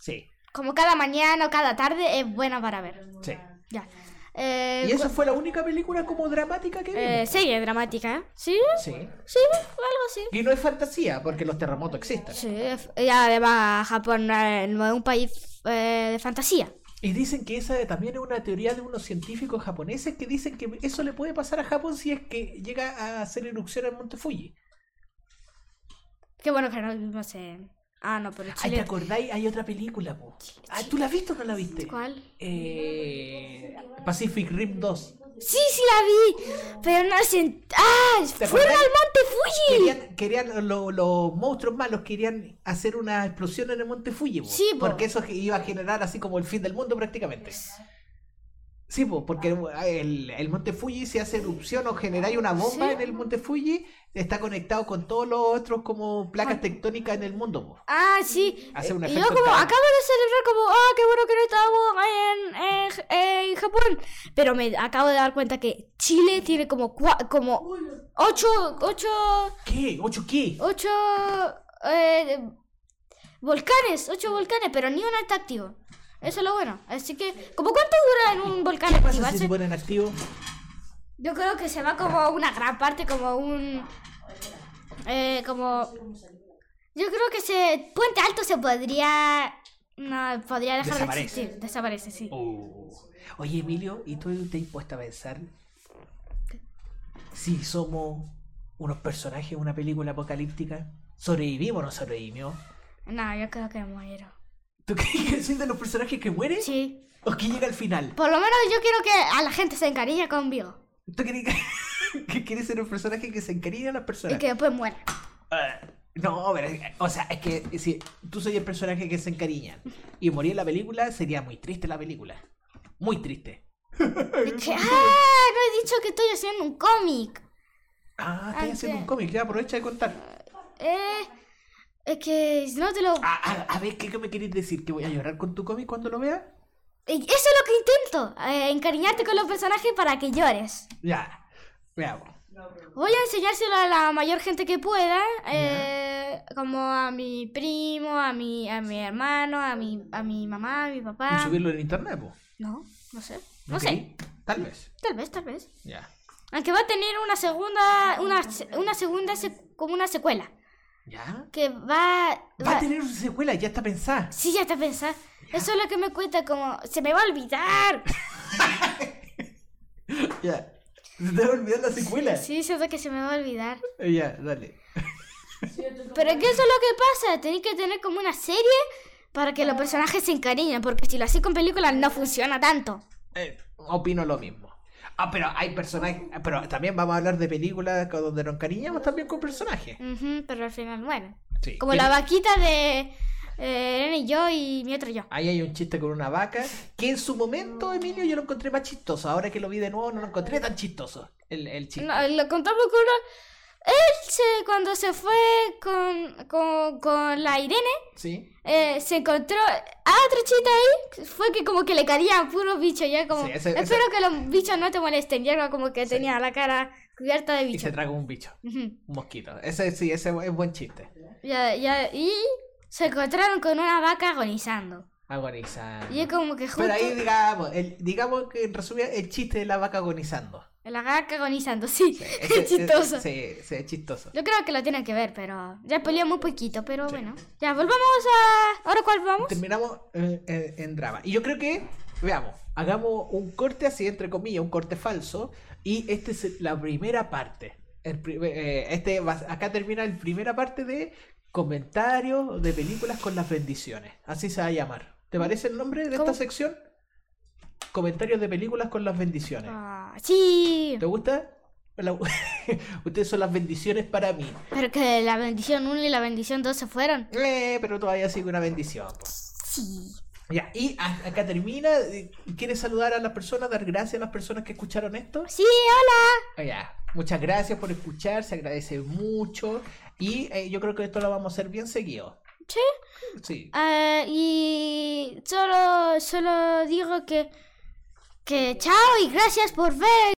Sí, como cada mañana o cada tarde es buena para ver sí. ya eh, ¿Y esa fue la única película como dramática que eh, vimos? serie dramática ¿eh? sí Sí. sí algo así Y no es fantasía, porque los terremotos existen. sí es- y además Japón no es un país eh, de fantasía Y dicen que esa también es una teoría de unos científicos japoneses que dicen que eso le puede pasar a Japón si es que llega a hacer erupción en Monte Fuji. qué bueno que no vivimos en ah no pero Ay, ¿te Chile acordáis? Hay otra película, po. Ah, ¿tú la viste o no la viste? ¿cuál? Eh, Pacific Rim 2. Sí, sí la vi, pero no se... ¡Ah! ¿Te ¡Fueron al Monte Fuji! Querían, querían lo- los monstruos malos querían hacer una explosión en el Monte Fuji, Sí, po. porque eso iba a generar así como el fin del mundo prácticamente. Sí, po, porque el, el Monte Fuji si hace erupción o generáis una bomba Sí. en el Monte Fuji, está conectado con todos los otros como placas tectónicas en el mundo. po. Ah, sí. Hace un y yo como, acabo de celebrar como, ah, qué bueno que no estábamos en, en, en Japón. Pero me acabo de dar cuenta que Chile tiene como, cua- como ocho, ocho, ¿Qué? ¿Ocho qué? ocho eh, volcanes, ocho volcanes, pero ni uno está activo. Eso es lo bueno. Así que, ¿como cuánto dura en un volcán ¿Qué pasa activarse? si se ponen activos? Yo creo que se va como una gran parte, como un. Eh, como. Yo creo que se. Puente Alto se podría. No, podría dejar Desaparece. de existir. Desaparece, sí. Oh. Oye, Emilio, ¿y tú te has puesto a pensar si somos unos personajes de una película apocalíptica? ¿Sobrevivimos o no sobrevivimos? No, yo creo que muero. ¿Tú crees que soy de los personajes que mueren? Sí. ¿O que llega al final? Por lo menos yo quiero que a la gente se encariñe conmigo. ¿Tú crees que, *laughs* que quieres ser un personaje que se encariña a las Y personas? que después muera. Ah, no, pero, o sea, es que si tú soy el personaje que se encariña y morí en la película, sería muy triste la película. Muy triste. Que, ¡Ah! No he dicho que estoy haciendo un cómic. Ah, estoy Antes- haciendo un cómic, ya aprovecha de contar. Eh. Es que si no te lo. A ver, ¿qué, qué me querés decir? ¿Que voy a llorar con tu cómic cuando lo vea? Y Eso es lo que intento. eh, encariñarte con los personajes para que llores. Ya, veamos. Voy a enseñárselo a la mayor gente que pueda, eh, como a mi primo, a mi, a mi hermano, a mi, a mi mamá, a mi ¿Y papá. subirlo en internet, po? No, no sé, no sé, Tal vez. tal vez, tal vez. Ya. Aunque va a tener una segunda, una, una segunda, se- como una secuela, ¿Ya? que va, Va va- a tener una secuela, ya está pensada. sí, ya está pensada. Eso es lo que me cuenta, como, se me va a olvidar. *laughs* Ya. Se te va a olvidar la secuela. Sí, siento que se me va a olvidar. Ya, dale. Pero es que eso es lo que pasa, tenéis que tener como una serie para que los personajes se encariñen, porque si lo haces con películas no funciona tanto. Eh, opino lo mismo. Ah, pero hay personajes. Pero también vamos a hablar de películas donde nos encariñamos también con personajes. Ujú, pero al final mueren. Sí. Como ¿Quién- la vaquita de eh, Elena y yo y mi otro yo. Ahí hay un chiste con una vaca que en su momento, Emilio, yo lo encontré más chistoso. Ahora que lo vi de nuevo, no lo encontré tan chistoso. El, el chiste. No, lo contamos con una, él se, cuando se fue con, con, con la Irene, Sí. eh, se encontró a otra chita ahí, fue que como que le caían puros bichos, ya como, Sí, ese- ese- espero que los bichos no te molesten, ya como que tenía la cara cubierta de Y bichos. se traga un bicho. Un mosquito. Ese sí, ese es buen chiste. Ya, ya, y se encontraron con una vaca agonizando. Agonizando. Y es como que justo Pero ahí digamos, el- digamos que en resumen el chiste de la vaca agonizando. La vaca agonizando, *laughs* sí, es chistoso. Sí, sí, es chistoso. Yo creo que lo tienen que ver, pero ya peleó muy poquito, pero bueno. Ya, volvamos a... ¿Ahora cuál vamos? Terminamos eh, en, en drama. Y yo creo que, veamos, hagamos un corte así, entre comillas, un corte falso. Y esta es la primera parte. El eh, este va- acá termina la primera parte de comentarios de películas con las bendiciones. Así se va a llamar. ¿Te parece el nombre de ¿Cómo? esta sección? Comentarios de películas con las bendiciones. Ah, sí, ¿Te gusta? La- *laughs* Ustedes son las bendiciones para mí. pero que la bendición 1 y la bendición 2 se fueron. Eh, pero todavía sigue una bendición. Sí. Ya, y acá termina. ¿Quieres saludar a las personas, dar gracias a las personas que escucharon esto? Sí, hola. Ah, ya. Muchas gracias por escuchar, se agradece mucho. Y eh, yo creo que esto lo vamos a hacer bien seguido. Sí. Sí. Ah, y solo, solo digo que... Que chao y gracias por ver.